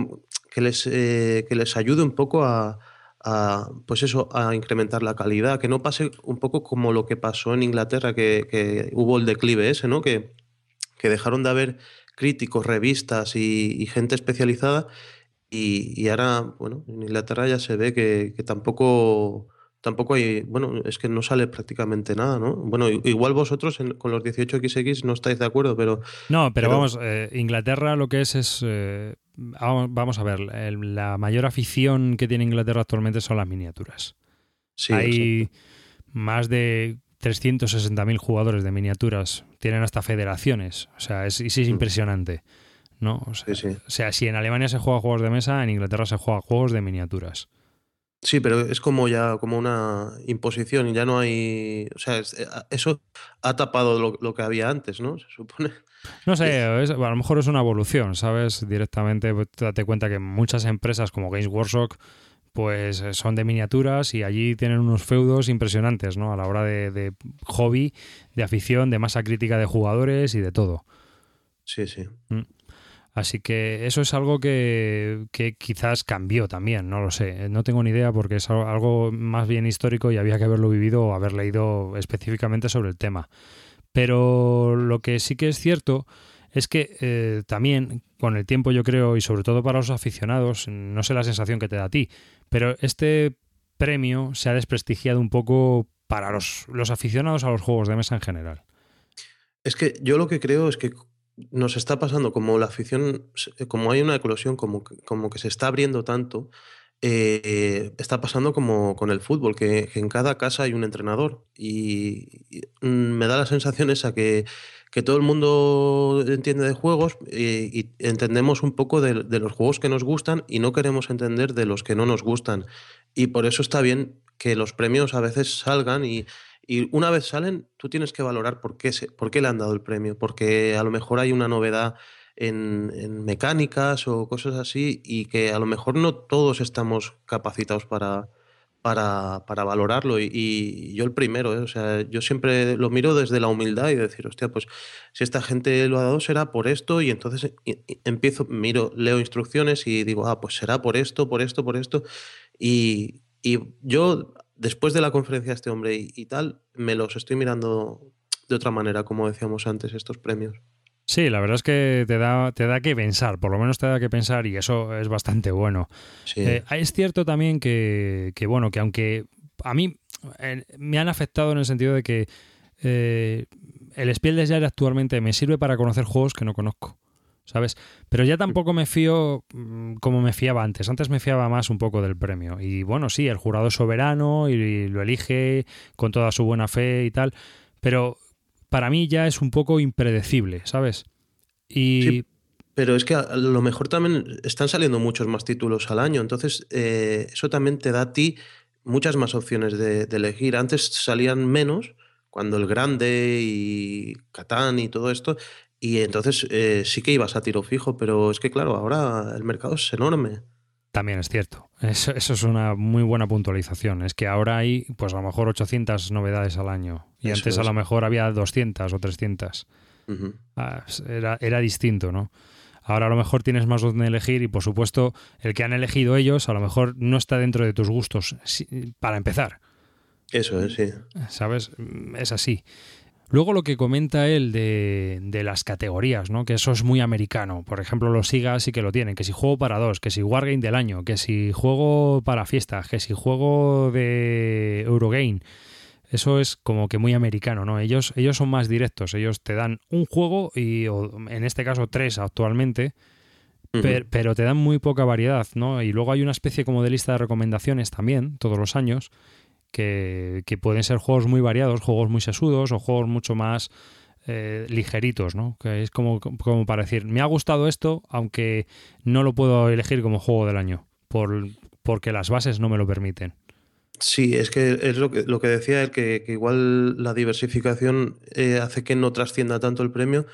que les, que les ayude un poco a, a, pues eso, a incrementar la calidad, que no pase un poco como lo que pasó en Inglaterra, que, hubo el declive ese, ¿no? Que, que dejaron de haber críticos, revistas y, gente especializada y, ahora, bueno, en Inglaterra ya se ve que, tampoco tampoco hay, bueno, es que no sale prácticamente nada, ¿no? Bueno, igual vosotros con los 18XX no estáis de acuerdo, pero... No, pero, vamos, eh, Inglaterra lo que es es eh, vamos a ver, la mayor afición que tiene Inglaterra actualmente son las miniaturas. Hay más de 360.000 jugadores de miniaturas, tienen hasta federaciones, o sea, es, es impresionante. ¿No? O sea, si en Alemania se juega juegos de mesa, en Inglaterra se juega juegos de miniaturas. Sí, pero es como ya como una imposición y ya no hay. O sea, eh, eso ha tapado lo, que había antes, ¿no? Se supone. No sé, a lo mejor es una evolución, ¿sabes? Directamente pues, date cuenta que muchas empresas como Games Workshop pues eh, son de miniaturas y allí tienen unos feudos impresionantes, ¿no? A la hora de hobby, de afición, de masa crítica de jugadores y de todo. Sí, sí. Mm. Así que eso es algo que, quizás cambió también, no lo sé. No tengo ni idea porque es algo más bien histórico y había que haberlo vivido o haber leído específicamente sobre el tema. Pero lo que sí que es cierto es que eh, también con el tiempo yo creo y sobre todo para los aficionados, no sé la sensación que te da a ti, pero este premio se ha desprestigiado un poco para los, los aficionados a los juegos de mesa en general. Es que yo lo que creo es que nos está pasando como la afición, eh, como hay una eclosión, como como que se está abriendo tanto, eh, está pasando como con el fútbol, que, en cada casa hay un entrenador. Y, mm, me da la sensación esa que, que, todo el mundo entiende de juegos eh, y entendemos un poco de, los juegos que nos gustan y no queremos entender de los que no nos gustan. Y por eso está bien que los premios a veces salgan y, y una vez salen, tú tienes que valorar por qué, se, por qué le han dado el premio, porque a lo mejor hay una novedad en, mecánicas o cosas así y que a lo mejor no todos estamos capacitados para, para, para valorarlo. Y, yo el primero, ¿eh? o sea, yo siempre lo miro desde la humildad y decir, hostia, pues si esta gente lo ha dado será por esto y entonces empiezo, miro, leo instrucciones y digo, ah, pues será por esto, por esto, por esto. Y, y yo después de la conferencia de este hombre y, tal, me los estoy mirando de otra manera, como decíamos antes, estos premios. Sí, la verdad es que te da, te da que pensar, por lo menos te da que pensar y eso es bastante bueno. Eh, es cierto también que, bueno, que aunque a mí eh, me han afectado en el sentido de que eh, el Spiel des Jahres actualmente me sirve para conocer juegos que no conozco. ¿Sabes? Pero ya tampoco me fío mm, como me fiaba antes. Antes me fiaba más un poco del premio. Y bueno, sí, el jurado es soberano y lo elige con toda su buena fe y tal. Pero para mí ya es un poco impredecible, ¿sabes? Y... Sí, pero es que a lo mejor también están saliendo muchos más títulos al año. Entonces, eh, eso también te da a ti muchas más opciones de, de elegir. Antes salían menos cuando el Grande y Catán y todo esto y entonces eh, sí que ibas a tiro fijo, pero es que claro, ahora el mercado es enorme. También es cierto. Eso, es una muy buena puntualización. Es que ahora hay, pues a lo mejor 800 novedades al año. Y antes a lo mejor había 200 o 300. Ah, era, era distinto, ¿no? Ahora a lo mejor tienes más donde elegir y por supuesto el que han elegido ellos a lo mejor no está dentro de tus gustos para empezar. Eso es, sí. ¿Sabes? Es así. Luego lo que comenta él de, de, las categorías, ¿no? Que eso es muy americano. Por ejemplo, los SIGA sí que lo tienen. Que si juego para dos, que si Wargame del año, que si juego para fiestas, que si juego de Eurogame. Eso es como que muy americano, ¿no? Ellos, ellos son más directos. Ellos te dan un juego y en este caso tres actualmente. pero te dan muy poca variedad, ¿no? Y luego hay una especie como de lista de recomendaciones también, todos los años, que, pueden ser juegos muy variados, juegos muy sesudos o juegos mucho más eh, ligeritos, ¿no? Que es como, como para decir, me ha gustado esto, aunque no lo puedo elegir como juego del año, por, porque las bases no me lo permiten. Sí, es que es lo que, lo que decía él, que, igual la diversificación eh, hace que no trascienda tanto el premio.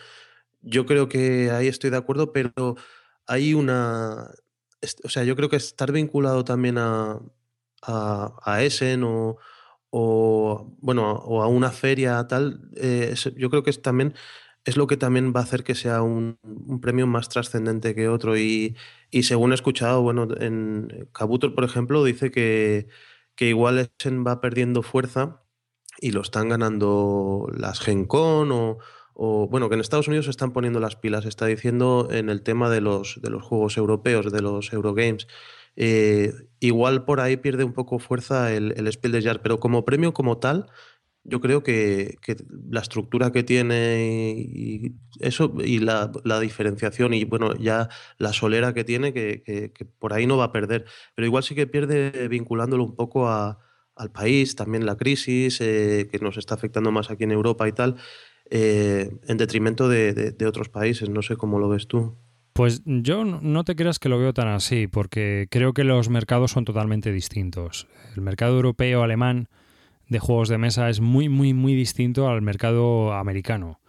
Yo creo que ahí estoy de acuerdo, pero hay una... O sea, yo creo que estar vinculado también a, a, a Essen o, o, bueno, o a una feria tal, eh, yo creo que es también es lo que también va a hacer que sea un, premio más trascendente que otro. Y, y, según he escuchado, bueno, en Kabuto, por ejemplo, dice que, que igual Essen va perdiendo fuerza y lo están ganando las Gen Con o, o, bueno, que en Estados Unidos se están poniendo las pilas, está diciendo en el tema de los, de los juegos europeos, de los Eurogames. Eh, igual por ahí pierde un poco fuerza el, el Spiel des Jahres, pero como premio como tal, yo creo que, la estructura que tiene y eso y la, diferenciación y bueno ya la solera que tiene que, por ahí no va a perder pero igual sí que pierde vinculándolo un poco a, al país, también la crisis eh, que nos está afectando más aquí en Europa y tal, eh, en detrimento de, otros países. No sé cómo lo ves tú. Pues yo no te creas que lo veo tan así, porque creo que los mercados son totalmente distintos. El mercado europeo alemán de juegos de mesa es muy, muy, muy distinto al mercado americano.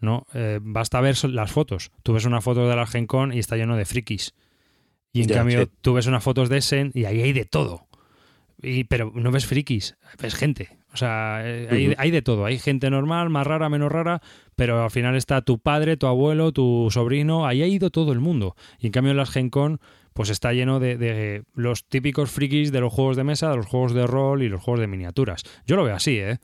¿no? Eh, basta ver las fotos. Tú ves una foto de la Gen Con y está lleno de frikis. Y en cambio, tú ves unas fotos de Essen y ahí hay de todo. Y, pero no ves frikis, ves gente. O sea, eh, hay, de todo. Hay gente normal, más rara, menos rara, pero al final está tu padre, tu abuelo, tu sobrino. Ahí ha ido todo el mundo. Y en cambio, en las Gen Con, pues está lleno de, los típicos frikis de los juegos de mesa, de los juegos de rol y los juegos de miniaturas. Yo lo veo así, ¿eh?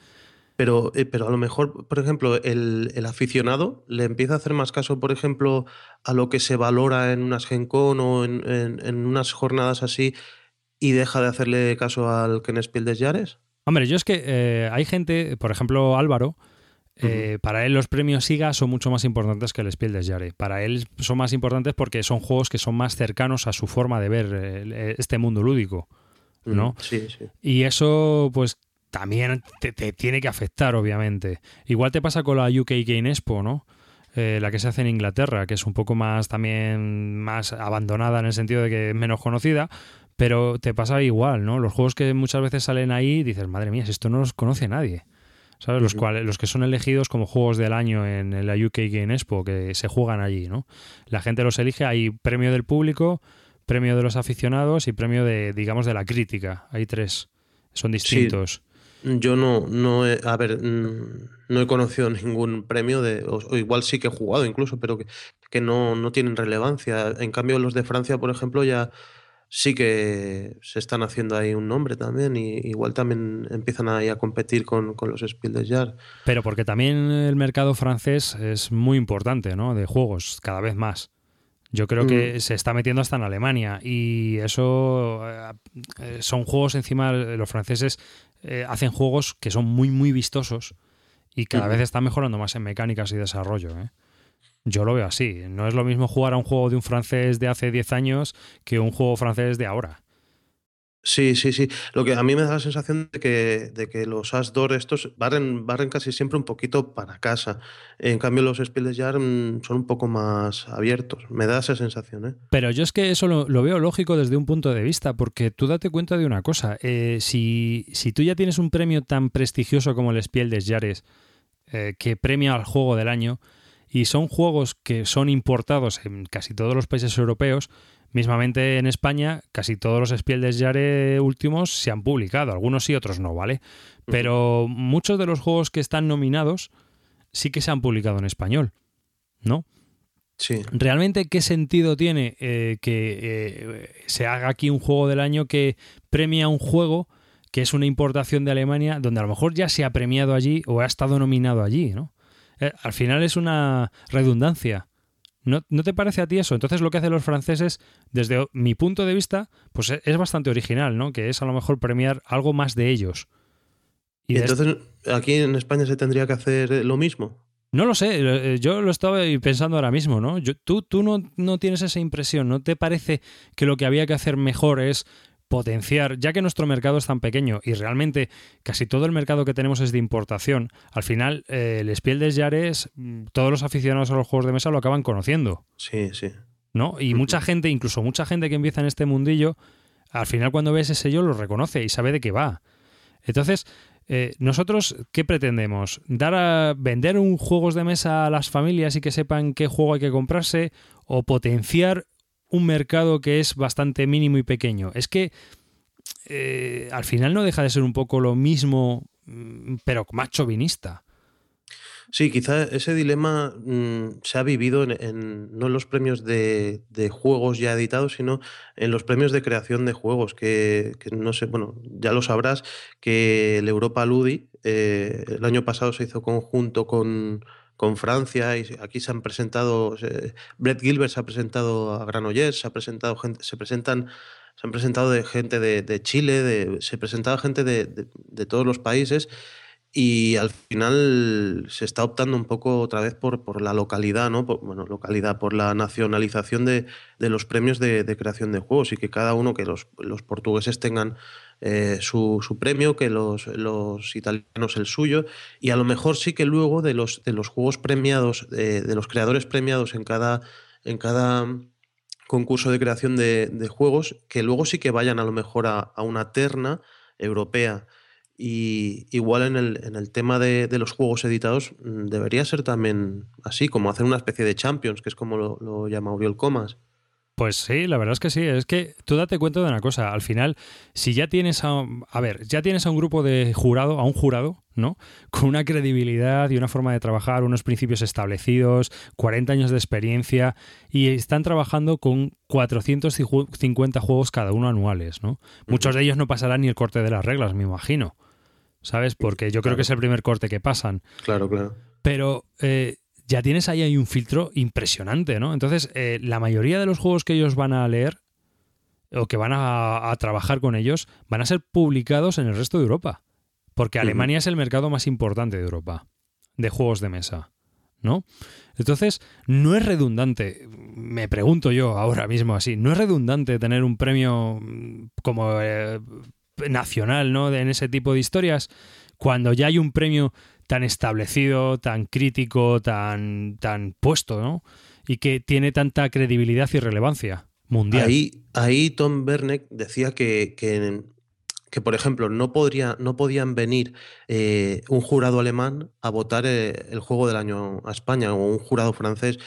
Pero, eh, pero a lo mejor, por ejemplo, el, aficionado le empieza a hacer más caso, por ejemplo, a lo que se valora en unas Gen Con o en, unas jornadas así y deja de hacerle caso al Kenspiel de Yares. Hombre, yo es que eh, hay gente, por ejemplo, Álvaro, eh, para él los premios SIGA son mucho más importantes que el Spiel des Jahres. Para él son más importantes porque son juegos que son más cercanos a su forma de ver este mundo lúdico. ¿no? Sí, sí. Y eso, pues también te, tiene que afectar, obviamente. Igual te pasa con la UK Game Expo, ¿no? Eh, la que se hace en Inglaterra, que es un poco más también más abandonada en el sentido de que es menos conocida, pero te pasa igual, ¿no? Los juegos que muchas veces salen ahí, dices, madre mía, si esto no los conoce nadie. ¿Sabes? Los, cuales, los que son elegidos como juegos del año en la UK Game Expo, que se juegan allí, ¿no? La gente los elige, hay premio del público, premio de los aficionados y premio de, digamos, de la crítica. Hay tres, son distintos. Yo no, no he, a ver, no he conocido ningún premio de, o, igual sí que he jugado incluso, pero que, que no, no, tienen relevancia. En cambio, los de Francia, por ejemplo, ya sí que se están haciendo ahí un nombre también y igual también empiezan ahí a competir con, con los Spiel des Jahres. Pero porque también el mercado francés es muy importante, ¿no? De juegos, cada vez más. Yo creo que mm. se está metiendo hasta en Alemania y eso eh, eh, son juegos encima, los franceses eh, hacen juegos que son muy, muy vistosos y cada vez están mejorando más en mecánicas y desarrollo. Yo lo veo así. No es lo mismo jugar a un juego de un francés de hace 10 años que un juego francés de ahora. Sí, sí, sí. Lo que a mí me da la sensación de que, de que los Asdor estos barren, barren casi siempre un poquito para casa. En cambio, los Spiel des son un poco más abiertos. Me da esa sensación, ¿eh? Pero yo es que eso lo, veo lógico desde un punto de vista, porque tú date cuenta de una cosa. Eh, si, si, tú ya tienes un premio tan prestigioso como el Spiel des Jahres, eh, que premia al juego del año, y son juegos que son importados en casi todos los países europeos, Mismamente en España, casi todos los Spiel des Jahres últimos se han publicado, algunos sí, otros no, ¿vale? Pero muchos de los juegos que están nominados sí que se han publicado en español, ¿no? Sí. ¿Realmente qué sentido tiene eh, que eh, se haga aquí un juego del año que premia un juego que es una importación de Alemania, donde a lo mejor ya se ha premiado allí o ha estado nominado allí, ¿no? Eh, al final es una redundancia. ¿No, te parece a ti eso? Entonces lo que hacen los franceses, desde mi punto de vista, pues e, es bastante original, ¿no? Que es a lo mejor premiar algo más de ellos. Y entonces aquí en España se tendría que hacer lo mismo. No lo sé, eh, yo lo estaba pensando ahora mismo, ¿no? tú tú no, no tienes esa impresión, ¿no te parece que lo que había que hacer mejor es potenciar, ya que nuestro mercado es tan pequeño y realmente casi todo el mercado que tenemos es de importación, al final eh, el Spiel des Jahres, mm, todos los aficionados a los juegos de mesa lo acaban conociendo. Sí, sí. ¿No? Y mucha gente, incluso mucha gente que empieza en este mundillo, al final cuando ve ese sello lo reconoce y sabe de qué va. Entonces, eh, nosotros, ¿qué pretendemos? ¿Dar a vender un juegos de mesa a las familias y que sepan qué juego hay que comprarse? ¿O potenciar un mercado que es bastante mínimo y pequeño. Es que eh, al final no deja de ser un poco lo mismo, mm, pero más chauvinista. Sí, quizá ese dilema mm, se ha vivido en, no en los premios de, juegos ya editados, sino en los premios de creación de juegos, que, no sé, bueno, ya lo sabrás, que el Europa Ludi eh, el año pasado se hizo conjunto con, con Francia y aquí se han presentado, Brett Gilbert se ha presentado a Granollers, se ha presentado gente, se presentan, se han presentado de gente de, Chile, de, se presentado gente de, todos los países y al final se está optando un poco otra vez por, por la localidad, ¿no? bueno, localidad, por la nacionalización de, los premios de, creación de juegos y que cada uno, que los, portugueses tengan eh, su, premio, que los, italianos el suyo, y a lo mejor sí que luego de los, de los juegos premiados, de los creadores premiados en cada, en cada concurso de creación de, juegos, que luego sí que vayan a lo mejor a, una terna europea y igual en el, en el tema de, los juegos editados mm, debería ser también así, como hacer una especie de Champions, que es como lo, llama Oriol Comas. Pues sí, la verdad es que sí. Es que tú date cuenta de una cosa. Al final, si ya tienes a, a ver, ya tienes a un grupo de jurado, a un jurado, ¿no? Con una credibilidad y una forma de trabajar, unos principios establecidos, 40 años de experiencia y están trabajando con 450 juegos cada uno anuales, ¿no? Muchos de ellos no pasarán ni el corte de las reglas, me imagino. ¿sabes? Porque yo creo que es el primer corte que pasan. Claro, claro. Pero eh, ya tienes ahí, un filtro impresionante, ¿no? Entonces, eh, la mayoría de los juegos que ellos van a leer o que van a, trabajar con ellos van a ser publicados en el resto de Europa. Porque Alemania es el mercado más importante de Europa de juegos de mesa. ¿no? Entonces, no es redundante, me pregunto yo ahora mismo así, no es redundante tener un premio como eh, nacional, ¿no? En ese tipo de historias, cuando ya hay un premio tan establecido, tan crítico, tan, tan puesto, ¿no? Y que tiene tanta credibilidad y relevancia mundial. Ahí, ahí Tom Berneck decía que, que, que, por ejemplo, no, podría, no podían venir eh, un jurado alemán a votar eh, el juego del año a España o un jurado francés.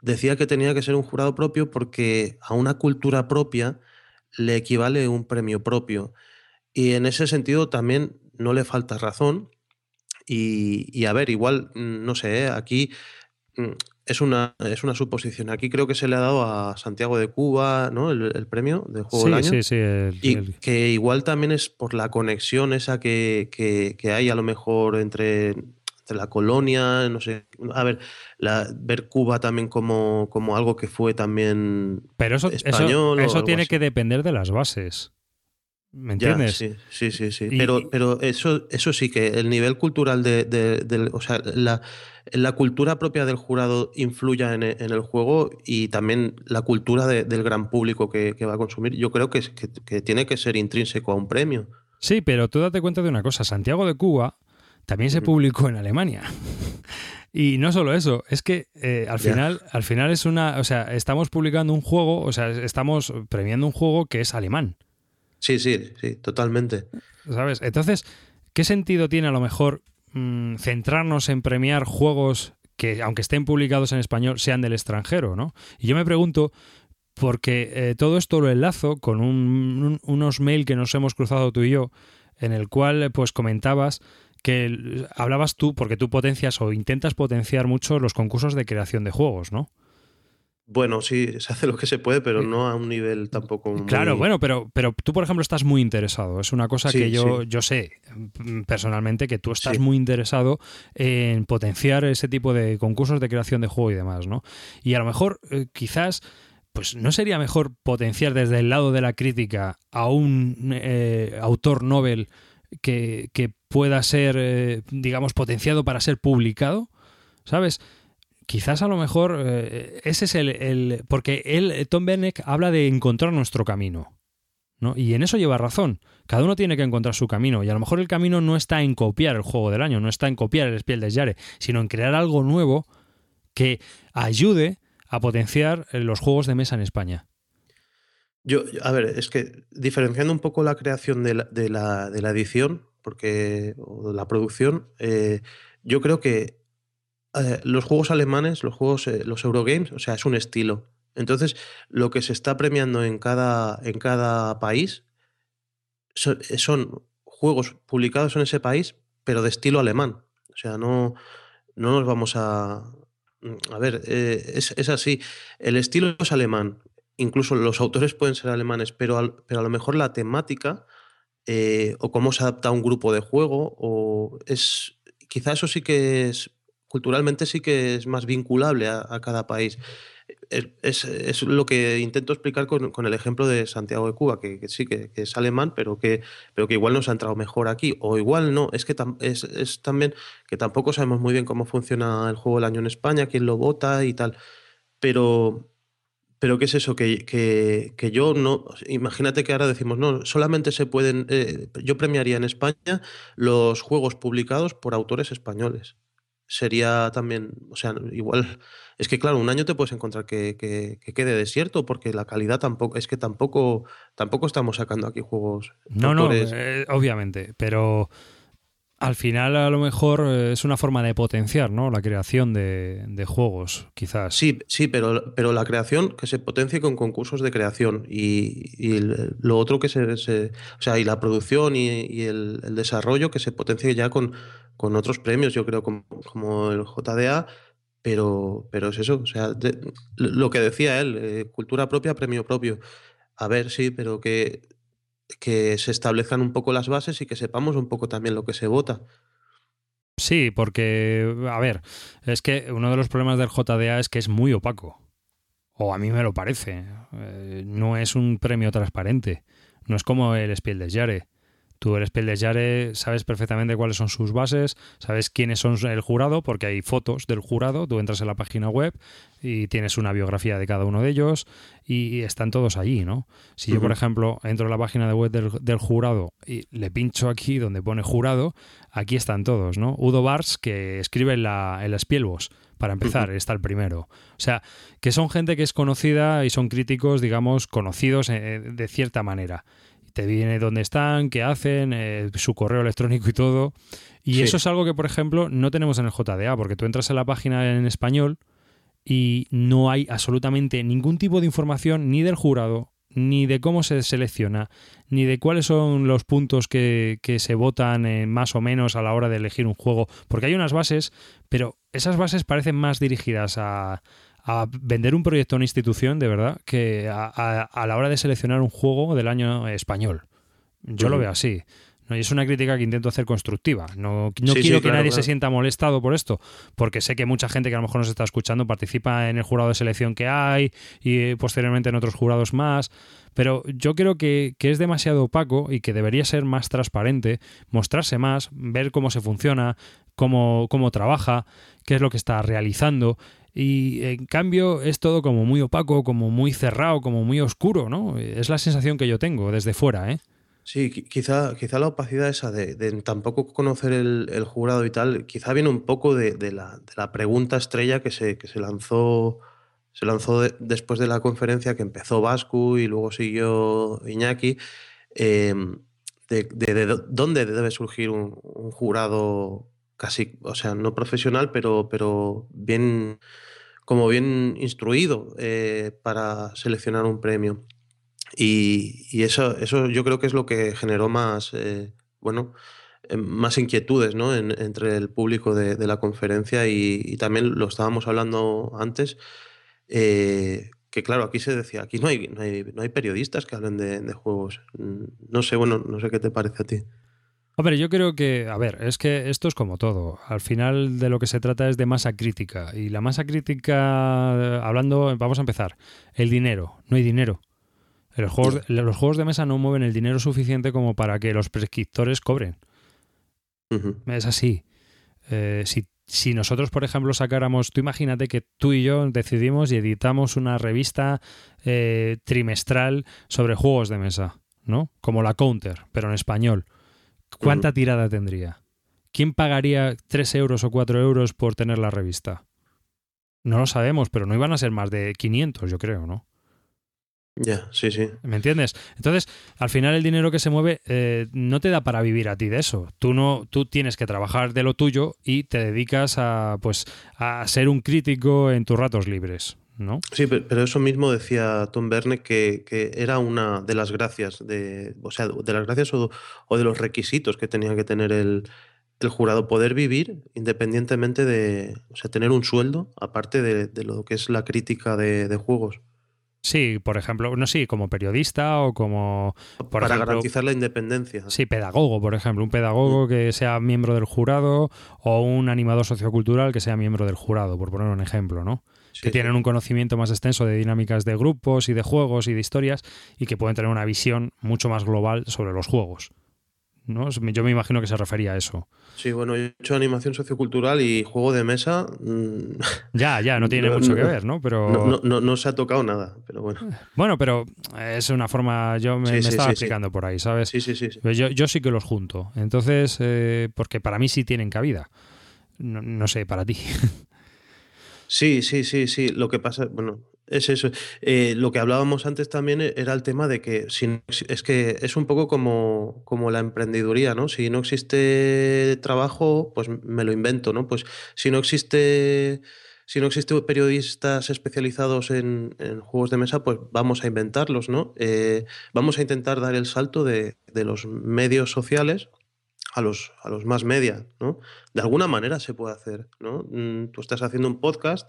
Decía que tenía que ser un jurado propio porque a una cultura propia le equivale un premio propio. Y en ese sentido también no le falta razón. Y, a ver, igual, mm, no sé, ¿eh? aquí mm, es una, es una suposición. Aquí creo que se le ha dado a Santiago de Cuba ¿no? el, premio de Juego del Año. Sí, sí, y que igual también es por la conexión esa que, que, hay a lo mejor entre, la colonia, no sé. A ver, la, ver Cuba también como, como algo que fue también Pero eso, español. Eso, eso tiene que depender de las bases. ¿Me entiendes? sí, sí, sí. sí. pero, pero eso, eso sí que el nivel cultural de, o sea, la, la, cultura propia del jurado influya en, el juego y también la cultura del gran público que, va a consumir, yo creo que, que, tiene que ser intrínseco a un premio. Sí, pero tú date cuenta de una cosa, Santiago de Cuba también se publicó en Alemania. Y no solo eso, es que eh, al final, al final es una, o sea, estamos publicando un juego, o sea, estamos premiando un juego que es alemán. Sí, sí, sí, totalmente. ¿Sabes? Entonces, ¿qué sentido tiene a lo mejor mm, centrarnos en premiar juegos que, aunque estén publicados en español, sean del extranjero, ¿no? Y yo me pregunto, porque eh, todo esto lo enlazo con unos mail que nos hemos cruzado tú y yo, en el cual pues comentabas que hablabas tú, porque tú potencias o intentas potenciar mucho los concursos de creación de juegos, ¿no? Bueno, sí, se hace lo que se puede, pero no a un nivel tampoco. Claro, bueno, pero, pero tú, por ejemplo, estás muy interesado. Es una cosa que yo, yo sé mm, personalmente que tú estás muy interesado en potenciar ese tipo de concursos de creación de juego y demás, ¿no? Y a lo mejor, eh, quizás. Pues no sería mejor potenciar desde el lado de la crítica a un eh, autor Nobel que, que pueda ser, eh, digamos, potenciado para ser publicado, ¿sabes? Quizás a lo mejor eh, ese es el, Porque él, Tom Berneck, habla de encontrar nuestro camino. ¿no? Y en eso lleva razón. Cada uno tiene que encontrar su camino. Y a lo mejor el camino no está en copiar el juego del año, no está en copiar el Spiel des Jahres, sino en crear algo nuevo que ayude a potenciar eh, los juegos de mesa en España. Yo, a ver, es que diferenciando un poco la creación de la, de la, de la edición, porque, o de la producción, eh, yo creo que eh, los juegos alemanes, los juegos, eh, los Eurogames, o sea, es un estilo. Entonces, lo que se está premiando en cada, en cada país eh, son, juegos publicados en ese país, pero de estilo alemán. O sea, no, no nos vamos a... A ver, es, así. El estilo es alemán. Incluso los autores pueden ser alemanes, pero, pero a lo mejor la temática o cómo se adapta a un grupo de juego, o es. Quizá eso sí que es culturalmente sí que es más vinculable a, cada país. es, lo que intento explicar con, el ejemplo de Santiago de Cuba, que, sí, que, es alemán, pero que, pero que igual nos ha entrado mejor aquí, o igual no, es que es, también que tampoco sabemos muy bien cómo funciona el juego del año en España, quién lo vota y tal, pero, pero ¿qué es eso? Que, que, yo no. Imagínate que ahora decimos, no, solamente se pueden. Eh, yo premiaría en España los juegos publicados por autores españoles. Sería también. O sea, igual. Es que, claro, un año te puedes encontrar que, que quede desierto, porque la calidad tampoco. Es que tampoco. Tampoco estamos sacando aquí juegos. No, no, eh, obviamente. Pero al final a lo mejor eh, es una forma de potenciar ¿no? la creación de, juegos, quizás. Sí, sí, pero, pero la creación que se potencie con concursos de creación y, lo otro que se, O sea, y la producción y, el, desarrollo que se potencie ya con, con otros premios, yo creo, como, el JDA, pero, pero es eso, o sea, lo que decía él, eh, cultura propia, premio propio. A ver, sí, pero que que se establezcan un poco las bases y que sepamos un poco también lo que se vota. Sí, porque, a ver, es que uno de los problemas del JDA es que es muy opaco. O a mí me lo parece. Eh, no es un premio transparente. No es como el Spiel Jahres. Tú eres Yare, sabes perfectamente cuáles son sus bases, sabes quiénes son el jurado, porque hay fotos del jurado, tú entras en la página web y tienes una biografía de cada uno de ellos y están todos allí, ¿no? Si yo, por ejemplo, entro en la página de web del, jurado y le pincho aquí donde pone jurado, aquí están todos, ¿no? Udo Bars, que escribe en la, en Spielbos, para empezar, está el primero. O sea, que son gente que es conocida y son críticos, digamos, conocidos eh, de cierta manera te viene dónde están, qué hacen, eh, su correo electrónico y todo. Y eso es algo que, por ejemplo, no tenemos en el JDA, porque tú entras en la página en español y no hay absolutamente ningún tipo de información ni del jurado, ni de cómo se selecciona, ni de cuáles son los puntos que, que se votan eh, más o menos a la hora de elegir un juego, porque hay unas bases, pero esas bases parecen más dirigidas a, a vender un proyecto a una institución, de verdad, que a, la hora de seleccionar un juego del año español. Yo lo veo así. ¿no? Y es una crítica que intento hacer constructiva. No, quiero que nadie se sienta molestado por esto, porque sé que mucha gente que a lo mejor nos está escuchando participa en el jurado de selección que hay y posteriormente en otros jurados más. Pero yo creo que, que es demasiado opaco y que debería ser más transparente, mostrarse más, ver cómo se funciona, cómo, cómo trabaja, qué es lo que está realizando y en cambio es todo como muy opaco, como muy cerrado, como muy oscuro, ¿no? Es la sensación que yo tengo desde fuera, ¿eh? Sí, quizá, quizá la opacidad esa de, tampoco conocer el, jurado y tal, quizá viene un poco de, la, pregunta estrella que se, que se lanzó, se lanzó después de la conferencia que empezó Vascu y luego siguió Iñaki, em, de, dónde debe surgir un, un, jurado casi, o sea, no profesional, pero, pero bien, como bien instruido eh, para seleccionar un premio. Y, eso, eso yo creo que es lo que generó más, eh, bueno, eh, más inquietudes ¿no? entre el público de, la conferencia y, también lo estábamos hablando antes, que claro, aquí se decía, aquí no hay, no hay, periodistas que hablen de, de, juegos. No sé, bueno, no sé qué te parece a ti. Hombre, yo creo que, a ver, es que esto es como todo. Al final de lo que se trata es de masa crítica. Y la masa crítica, hablando, vamos a empezar. El dinero. No hay dinero. Los juegos, los juegos de mesa no mueven el dinero suficiente como para que los prescriptores cobren. Es así. Eh, si, si, nosotros, por ejemplo, sacáramos, tú imagínate que tú y yo decidimos y editamos una revista eh, trimestral sobre juegos de mesa, ¿no? Como la Counter, pero en español. ¿Cuánta tirada tendría? ¿Quién pagaría 3 euros o 4 euros por tener la revista? No lo sabemos, pero no iban a ser más de 500, yo creo, ¿no? Ya, sí, sí. ¿Me entiendes? Entonces, al final el dinero que se mueve eh, no te da para vivir a ti de eso. Tú no, tú tienes que trabajar de lo tuyo y te dedicas a, pues, a ser un crítico en tus ratos libres. ¿No? Sí, pero eso mismo decía Tom Verne que, era una de las gracias, de, o sea, de las gracias o, de los requisitos que tenía que tener el, jurado, poder vivir independientemente de, o sea, tener un sueldo, aparte de, lo que es la crítica de, juegos. Sí, por ejemplo, no sí, como periodista o como... Para garantizar la independencia. Sí, pedagogo, por ejemplo, un pedagogo mm. que sea miembro del jurado o un animador sociocultural que sea miembro del jurado, por poner un ejemplo, ¿no? Que tienen un conocimiento más extenso de dinámicas de grupos y de juegos y de historias y que pueden tener una visión mucho más global sobre los juegos. ¿no? Yo me imagino que se refería a eso. Sí, bueno, yo he hecho animación sociocultural y juego de mesa. Mm, ya, ya, no tiene mucho que ver, ¿no? Pero... No, se ha tocado nada, pero bueno. Bueno, pero es una forma. Yo me, estaba explicando por ahí, ¿sabes? Sí, sí, sí. Yo, yo, sí que los junto. Entonces, eh, porque para mí sí tienen cabida. no sé, para ti. Sí, sí, sí, sí. Lo que pasa, bueno, es eso. Eh, lo que hablábamos antes también e, era el tema de que si es que es un poco como, como la emprendeduría, ¿no? Si no existe trabajo, pues me lo invento, ¿no? Pues si no existe, si no existe periodistas especializados en, juegos de mesa, pues vamos a inventarlos, ¿no? Eh, vamos a intentar dar el salto de, de los medios sociales a los, a los más media, ¿no? De alguna manera se puede hacer, ¿no? Mm, tú estás haciendo un podcast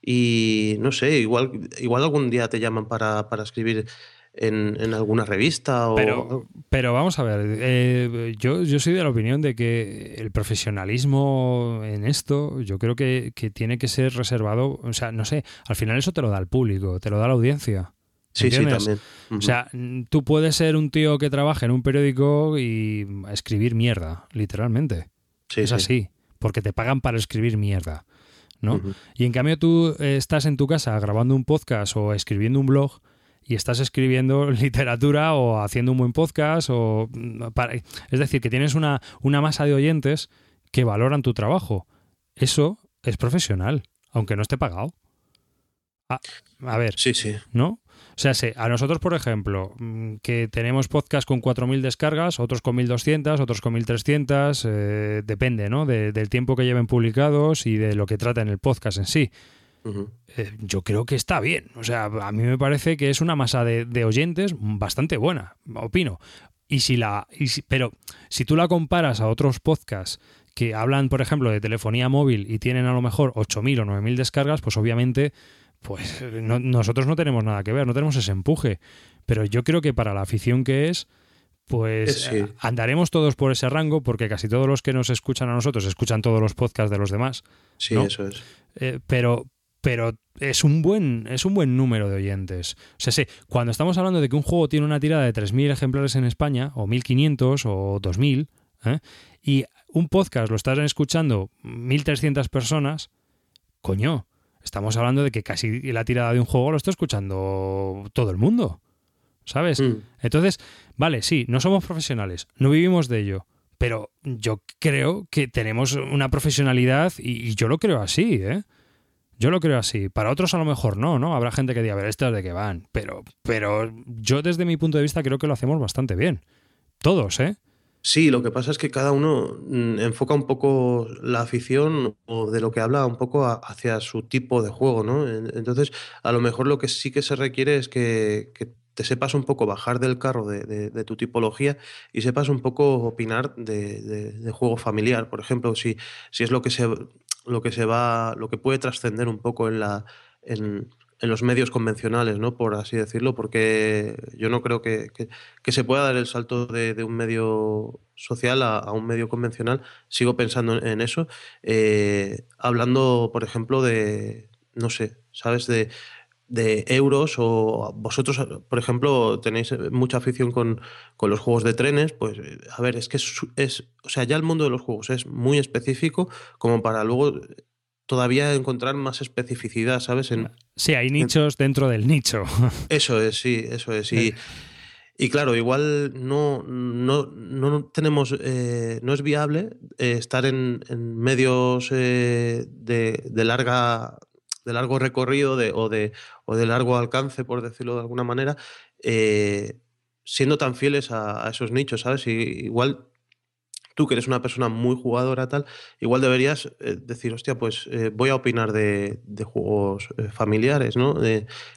y, no sé, igual, igual algún día te llaman para, escribir en, alguna revista o... Pero, pero vamos a ver, eh, yo, yo soy de la opinión de que el profesionalismo en esto yo creo que, que tiene que ser reservado, o sea, no sé, al final eso te lo da el público, te lo da la audiencia. Sí, sí, también. O sea, tú puedes ser un tío que trabaja en un periódico y escribir mierda, literalmente. Sí, es así, porque te pagan para escribir mierda, ¿no? Y en cambio tú eh, estás en tu casa grabando un podcast o escribiendo un blog y estás escribiendo literatura o haciendo un buen podcast o mm, es decir, que tienes una, una masa de oyentes que valoran tu trabajo. Eso es profesional, aunque no esté pagado. Ah, a ver, sí, sí. ¿no? O sea, a nosotros, por ejemplo, mm, que tenemos podcast con 4.000 descargas, otros con 1.200, otros con 1.300, eh, depende, ¿no? del tiempo que lleven publicados y de lo que trata en el podcast en sí. Eh, yo creo que está bien. O sea, a mí me parece que es una masa de, oyentes bastante buena, opino. Y si la, pero si tú la comparas a otros podcasts que hablan, por ejemplo, de telefonía móvil y tienen a lo mejor 8.000 o 9.000 descargas, pues obviamente pues nosotros no tenemos nada que ver, no tenemos ese empuje. Pero yo creo que para la afición que es, pues eh, andaremos todos por ese rango, porque casi todos los que nos escuchan a nosotros escuchan todos los podcasts de los demás. Sí, eso es. Eh, pero, pero es un buen, es un buen número de oyentes. O sea, sí, cuando estamos hablando de que un juego tiene una tirada de 3.000 ejemplares en España, o 1.500, o 2.000, ¿eh? y un podcast lo están escuchando 1.300 personas, coño, estamos hablando de que casi la tirada de un juego lo está escuchando todo el mundo. ¿Sabes? Mm. Entonces, vale, sí, no somos profesionales, no vivimos de ello, pero yo creo que tenemos una profesionalidad y, yo lo creo así, ¿eh? Yo lo creo así. Para otros a lo mejor no, ¿no? Habrá gente que diga, a ver, estas de qué van. Pero, pero yo desde mi punto de vista creo que lo hacemos bastante bien. Todos, ¿eh? Sí, lo que pasa es que cada uno mm, enfoca un poco la afición o de lo que habla un poco hacia su tipo de juego, ¿no? Entonces, a lo mejor lo que sí que se requiere es que, te sepas un poco bajar del carro de, tu tipología y sepas un poco opinar de, juego familiar. Por ejemplo, si, si es lo que se lo que se va, lo que puede trascender un poco en la, en, en los medios convencionales, ¿no? Por así decirlo, porque yo no creo que, se pueda dar el salto de, un medio social a, un medio convencional. Sigo pensando en, eso. Eh, hablando, por ejemplo, de, no sé, ¿sabes? De, euros o vosotros, por ejemplo, tenéis mucha afición con, con, los juegos de trenes, pues a ver, es que es, es, o sea, ya el mundo de los juegos es muy específico como para luego todavía encontrar más especificidad, ¿sabes? En, sí, hay nichos dentro del nicho. Eso es, sí, eso es. Y, y claro, igual no, no, no tenemos, eh, no es viable eh, estar en, medios eh, de, de, larga de largo recorrido de, o, de, o de largo alcance, por decirlo de alguna manera, siendo tan fieles a, a, esos nichos, ¿sabes? Y igual tú que eres una persona muy jugadora tal, igual deberías eh, decir, hostia, pues eh, voy a opinar de, juegos eh, familiares, ¿no?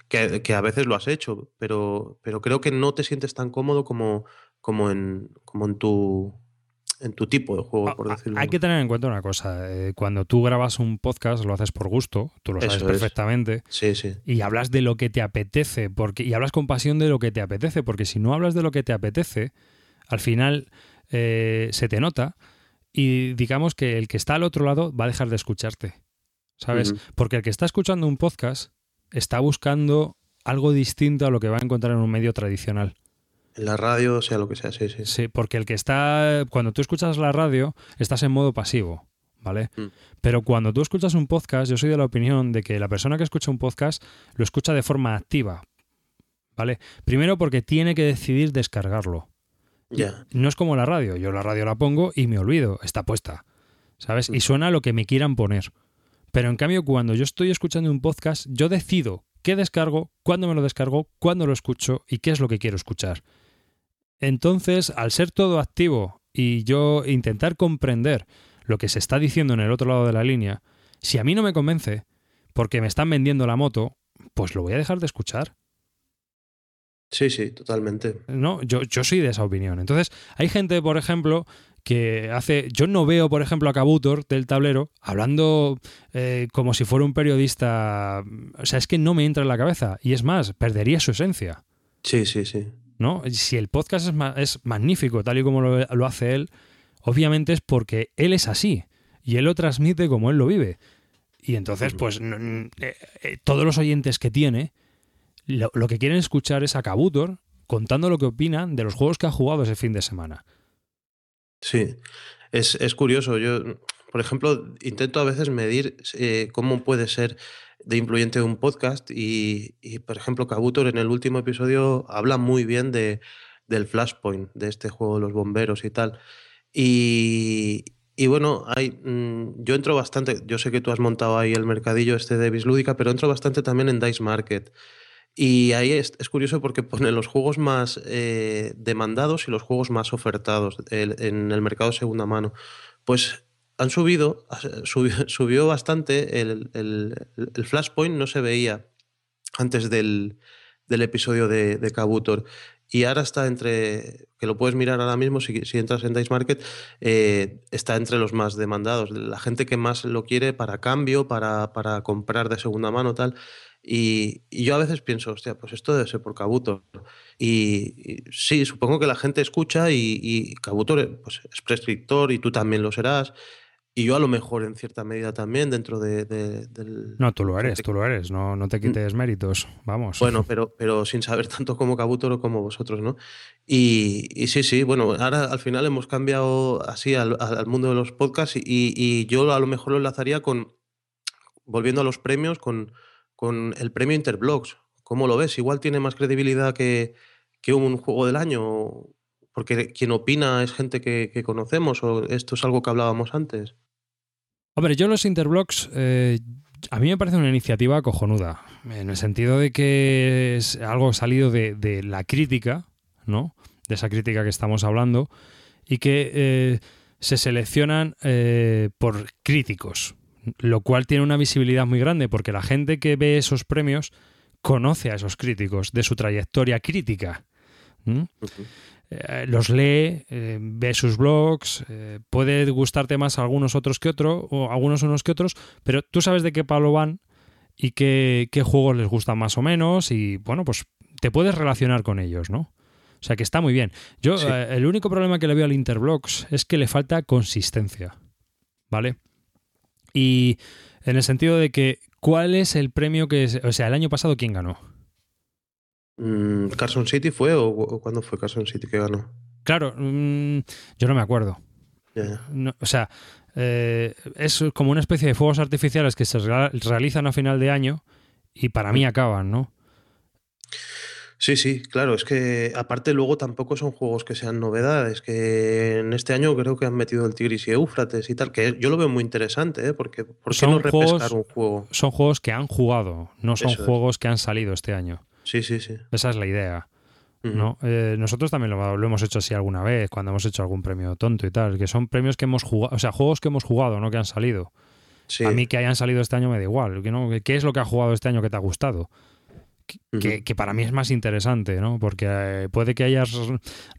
que, a veces lo has hecho, pero, pero creo que no te sientes tan cómodo como, como, en, como en tu en tu tipo de juego, por decirlo. Hay que tener en cuenta una cosa, cuando tú grabas un podcast lo haces por gusto, tú lo sabes perfectamente, sí, sí. y hablas de lo que te apetece, porque y hablas con pasión de lo que te apetece, porque si no hablas de lo que te apetece, al final eh, se te nota y digamos que el que está al otro lado va a dejar de escucharte. ¿sabes? Porque el que está escuchando un podcast está buscando algo distinto a lo que va a encontrar en un medio tradicional. En la radio, sea lo que sea, sí, sí. Sí, porque el que está. Cuando tú escuchas la radio, estás en modo pasivo, ¿vale? Mm. Pero cuando tú escuchas un podcast, yo soy de la opinión de que la persona que escucha un podcast lo escucha de forma activa, ¿vale? Primero porque tiene que decidir descargarlo. No es como la radio. Yo la radio la pongo y me olvido, está puesta, ¿sabes? Y Mm. suena lo que me quieran poner. Pero en cambio, cuando yo estoy escuchando un podcast, yo decido qué descargo, cuándo me lo descargo, cuándo lo escucho y qué es lo que quiero escuchar. Entonces, al ser todo activo y yo intentar comprender lo que se está diciendo en el otro lado de la línea, si a mí no me convence, porque me están vendiendo la moto, pues lo voy a dejar de escuchar. Sí, sí, totalmente. No, yo, yo soy de esa opinión. Entonces, hay gente, por ejemplo, que hace. Yo no veo, por ejemplo, a Cabutor del tablero hablando eh, como si fuera un periodista. O sea, es que no me entra en la cabeza. Y es más, perdería su esencia. Sí, sí, sí. ¿No? Si el podcast es, ma- es magnífico, tal y como lo, lo hace él, obviamente es porque él es así. Y él lo transmite como él lo vive. Y entonces, Ujú. pues, eh, eh, todos los oyentes que tiene, lo, lo que quieren escuchar es a Cabutor contando lo que opinan de los juegos que ha jugado ese fin de semana. Sí, es, es curioso. Yo, por ejemplo, intento a veces medir eh, cómo puede ser de influyente un podcast y, y, por ejemplo, Kabutor en el último episodio habla muy bien de, del Flashpoint, de este juego de los bomberos y tal. Y, y bueno, hay, mm, yo entro bastante, yo sé que tú has montado ahí el mercadillo este de Bislúdica, pero entro bastante también en Dice Market. Y ahí es, es curioso porque pone los juegos más eh, demandados y los juegos más ofertados en el mercado segunda mano. Pues han subido, subió, subió bastante el, el- Flashpoint, no se veía antes del, del episodio de, de Kabutor. Y ahora está entre, que lo puedes mirar ahora mismo si, si entras en Dice Market, eh, está entre los más demandados. La gente que más lo quiere para cambio, para, para comprar de segunda mano, tal. Y, y yo a veces pienso, hostia, pues esto debe ser por Kabutor. Y, y sí, supongo que la gente escucha y, y Kabutor eh, pues, es prescriptor y tú también lo serás. Y yo a lo mejor en cierta medida también dentro de, de- del... No, tú lo eres, tú lo eres, no, no te quites méritos, vamos. Bueno, pero, pero sin saber tanto como Kabutor o como vosotros, ¿no? Y, y sí, sí, bueno, ahora al final hemos cambiado así al, al- al mundo de los podcasts y, y yo a lo mejor lo enlazaría con, volviendo a los premios, con, con el premio Interblogs. ¿Cómo lo ves? Igual tiene más credibilidad que, que un juego del año, porque quien opina es gente que, conocemos o esto es algo que hablábamos antes. Hombre, yo los Interblocks, eh, a mí me parece una iniciativa cojonuda, en el sentido de que es algo salido de, de la crítica, ¿no? De esa crítica que estamos hablando, y que eh, se seleccionan eh, por críticos, lo cual tiene una visibilidad muy grande, porque la gente que ve esos premios conoce a esos críticos de su trayectoria crítica. eh, los lee, eh, ve sus blogs, eh, puede gustarte más algunos otros que otros, o algunos unos que otros, pero tú sabes de qué palo van y qué, qué juegos les gustan más o menos, y bueno, pues te puedes relacionar con ellos, ¿no? O sea que está muy bien. Yo, Sí. el único problema que le veo al Interblogs es que le falta consistencia, ¿vale? Y en el sentido de que, ¿cuál es el premio que... es- o sea, el año pasado, ¿quién ganó? Mm, ¿Carson City fue o, o cuándo fue Carson City que ganó? Claro, mm, yo no me acuerdo. No, o sea, eh, es como una especie de fuegos artificiales que se rea- realizan a final de año y para mí acaban, ¿no? Sí, sí, claro, es que aparte luego tampoco son juegos que sean novedades, que en este año creo que han metido el Tigris y Éufrates y tal, que yo lo veo muy interesante, ¿eh? Porque ¿por qué Son no repescar juegos- un juego? Son juegos que han jugado, no son Eso es. juegos que han salido este año. Sí, sí, sí. Esa es la idea. ¿no? Eh, nosotros también lo, lo hemos hecho así alguna vez, cuando hemos hecho algún premio tonto y tal, que son premios que hemos jugado, o sea, juegos que hemos jugado, no que han salido. Sí. A mí que hayan salido este año me da igual, no, ¿qué es lo que ha jugado este año que te ha gustado? Que, que para mí es más interesante, ¿no? Porque eh, puede que hayas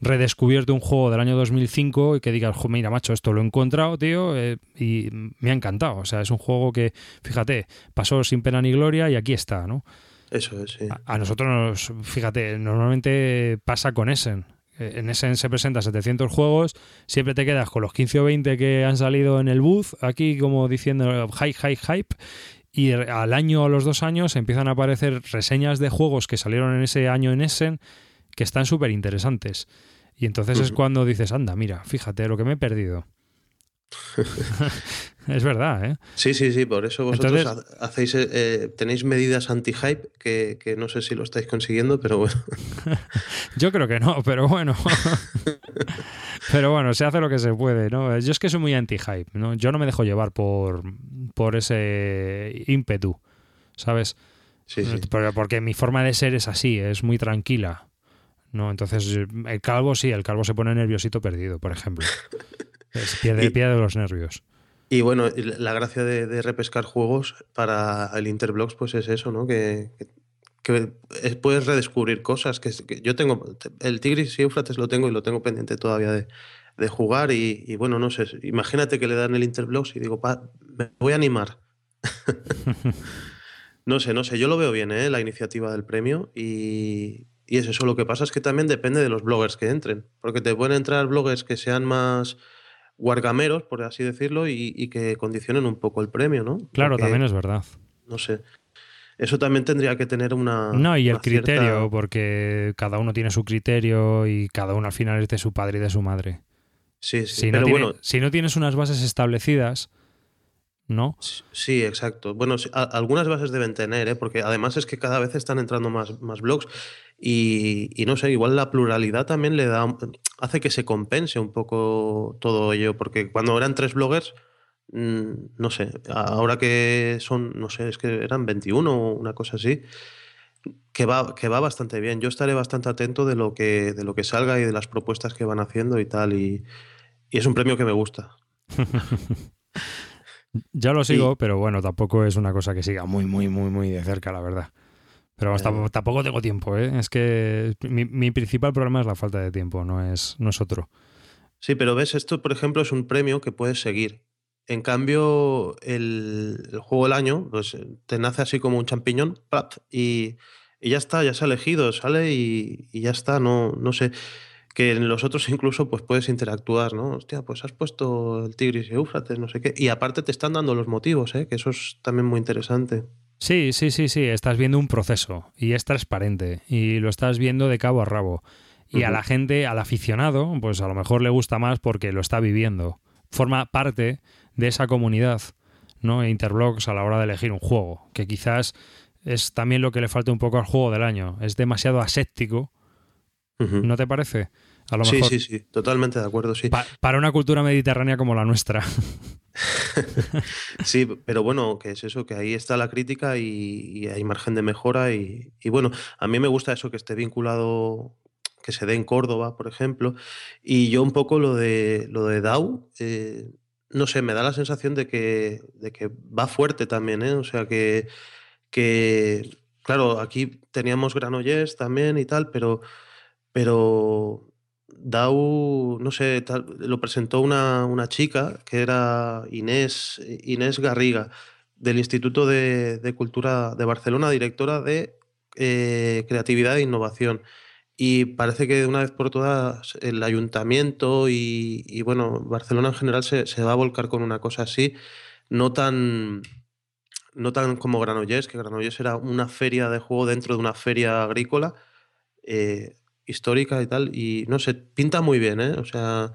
redescubierto un juego del año 2005 y que digas, "Jo, mira, macho, esto lo he encontrado, tío, eh, y me ha encantado. O sea, es un juego que, fíjate, pasó sin pena ni gloria y aquí está, ¿no? Eso es, sí. A, a nosotros, nos, fíjate, normalmente pasa con Essen. eh, en Essen se presenta 700 juegos, siempre te quedas con los 15 o 20 que han salido en el booth, aquí como diciendo hype, hype, hype, y al año o a los dos años empiezan a aparecer reseñas de juegos que salieron en ese año en Essen que están súper interesantes. Y entonces es cuando dices, anda, mira, fíjate lo que me he perdido. es verdad, ¿eh? Sí, sí, sí, por eso vosotros hacéis, eh, eh, tenéis medidas anti-hype que, que, no sé si lo estáis consiguiendo, pero bueno. Yo creo que no, pero bueno. pero bueno, se hace lo que se puede, ¿no? Yo es que soy muy anti-hype, ¿no? Yo no me dejo llevar por, por ese ímpetu, ¿sabes? Sí, sí. Porque mi forma de ser es así, es muy tranquila. ¿no? Entonces, el calvo sí, el calvo se pone nerviosito perdido, por ejemplo. Pierde, de los nervios. Y bueno, la gracia de, repescar juegos para el Interblocks, pues es eso, ¿no? Que, puedes redescubrir cosas. Que, yo tengo, el Tigris y Eufrates lo tengo y lo tengo pendiente todavía de, jugar. Y, bueno, no sé, imagínate que le dan el Interblocks y digo, me voy a animar. no sé, no sé, yo lo veo bien, ¿eh? La iniciativa del premio y, y es eso, lo que pasa es que también depende de los bloggers que entren, porque te pueden entrar bloggers que sean más guargameros, por así decirlo, y, que condicionen un poco el premio, ¿no? Claro, también es verdad. No sé. Eso también tendría que tener una. No, y el criterio, porque cada uno tiene su criterio y cada uno al final es de su padre y de su madre. Sí, sí. Si, pero no, bueno, si no tienes unas bases establecidas, ¿no? Sí, exacto. Bueno, algunas bases deben tener, ¿eh? porque además es que cada vez están entrando más, más blogs y, no sé, igual la pluralidad también le da, hace que se compense un poco todo ello, porque cuando eran tres bloggers, mm, no sé, ahora que son, no sé, es que eran 21 o una cosa así, que va, que va bastante bien. Yo estaré bastante atento de lo que, de lo que salga y de las propuestas que van haciendo y tal, y, y es un premio que me gusta. Ya lo sigo, pero bueno, tampoco es una cosa que siga muy, muy, muy, muy de cerca, la verdad. Pero eh. tampoco tengo tiempo, ¿eh? Es que mi, principal problema es la falta de tiempo, no es, no es otro. Sí, pero ves, esto, por ejemplo, es un premio que puedes seguir. En cambio, el, juego del año, pues te nace así como un champiñón, y, y ya está, ya se ha elegido, sale y, y ya está, no, no sé que en los otros incluso pues puedes interactuar, ¿no? Hostia, pues has puesto el Tigris y Éufrates, no sé qué. Y aparte te están dando los motivos, ¿eh? Que eso es también muy interesante. Sí, sí, sí, sí. Estás viendo un proceso y es transparente y lo estás viendo de cabo a rabo. Y a la gente, al aficionado, pues a lo mejor le gusta más porque lo está viviendo. Forma parte de esa comunidad, ¿no? Interblogs a la hora de elegir un juego, que quizás es también lo que le falta un poco al juego del año. Es demasiado aséptico, ¿no te parece? Sí, sí, sí, totalmente de acuerdo, sí. para una cultura mediterránea como la nuestra. sí, pero bueno, que es eso, que ahí está la crítica y, hay margen de mejora y, bueno, a mí me gusta eso que esté vinculado, que se dé en Córdoba, por ejemplo, y yo un poco lo de, lo de DAO, eh, no sé, me da la sensación de que, de que va fuerte también, ¿eh? O sea, que, que, claro, aquí teníamos Granollers también y tal, pero, pero DAO, no sé, lo presentó una, una, chica que era Inés, Inés Garriga, del Instituto de, Cultura de Barcelona, directora de eh, Creatividad e Innovación. Y parece que de una vez por todas el ayuntamiento y, bueno, Barcelona en general se, va a volcar con una cosa así, no tan, no tan como Granollers, que Granollers era una feria de juego dentro de una feria agrícola. Eh, histórica y tal, y no sé, pinta muy bien, ¿eh? O sea,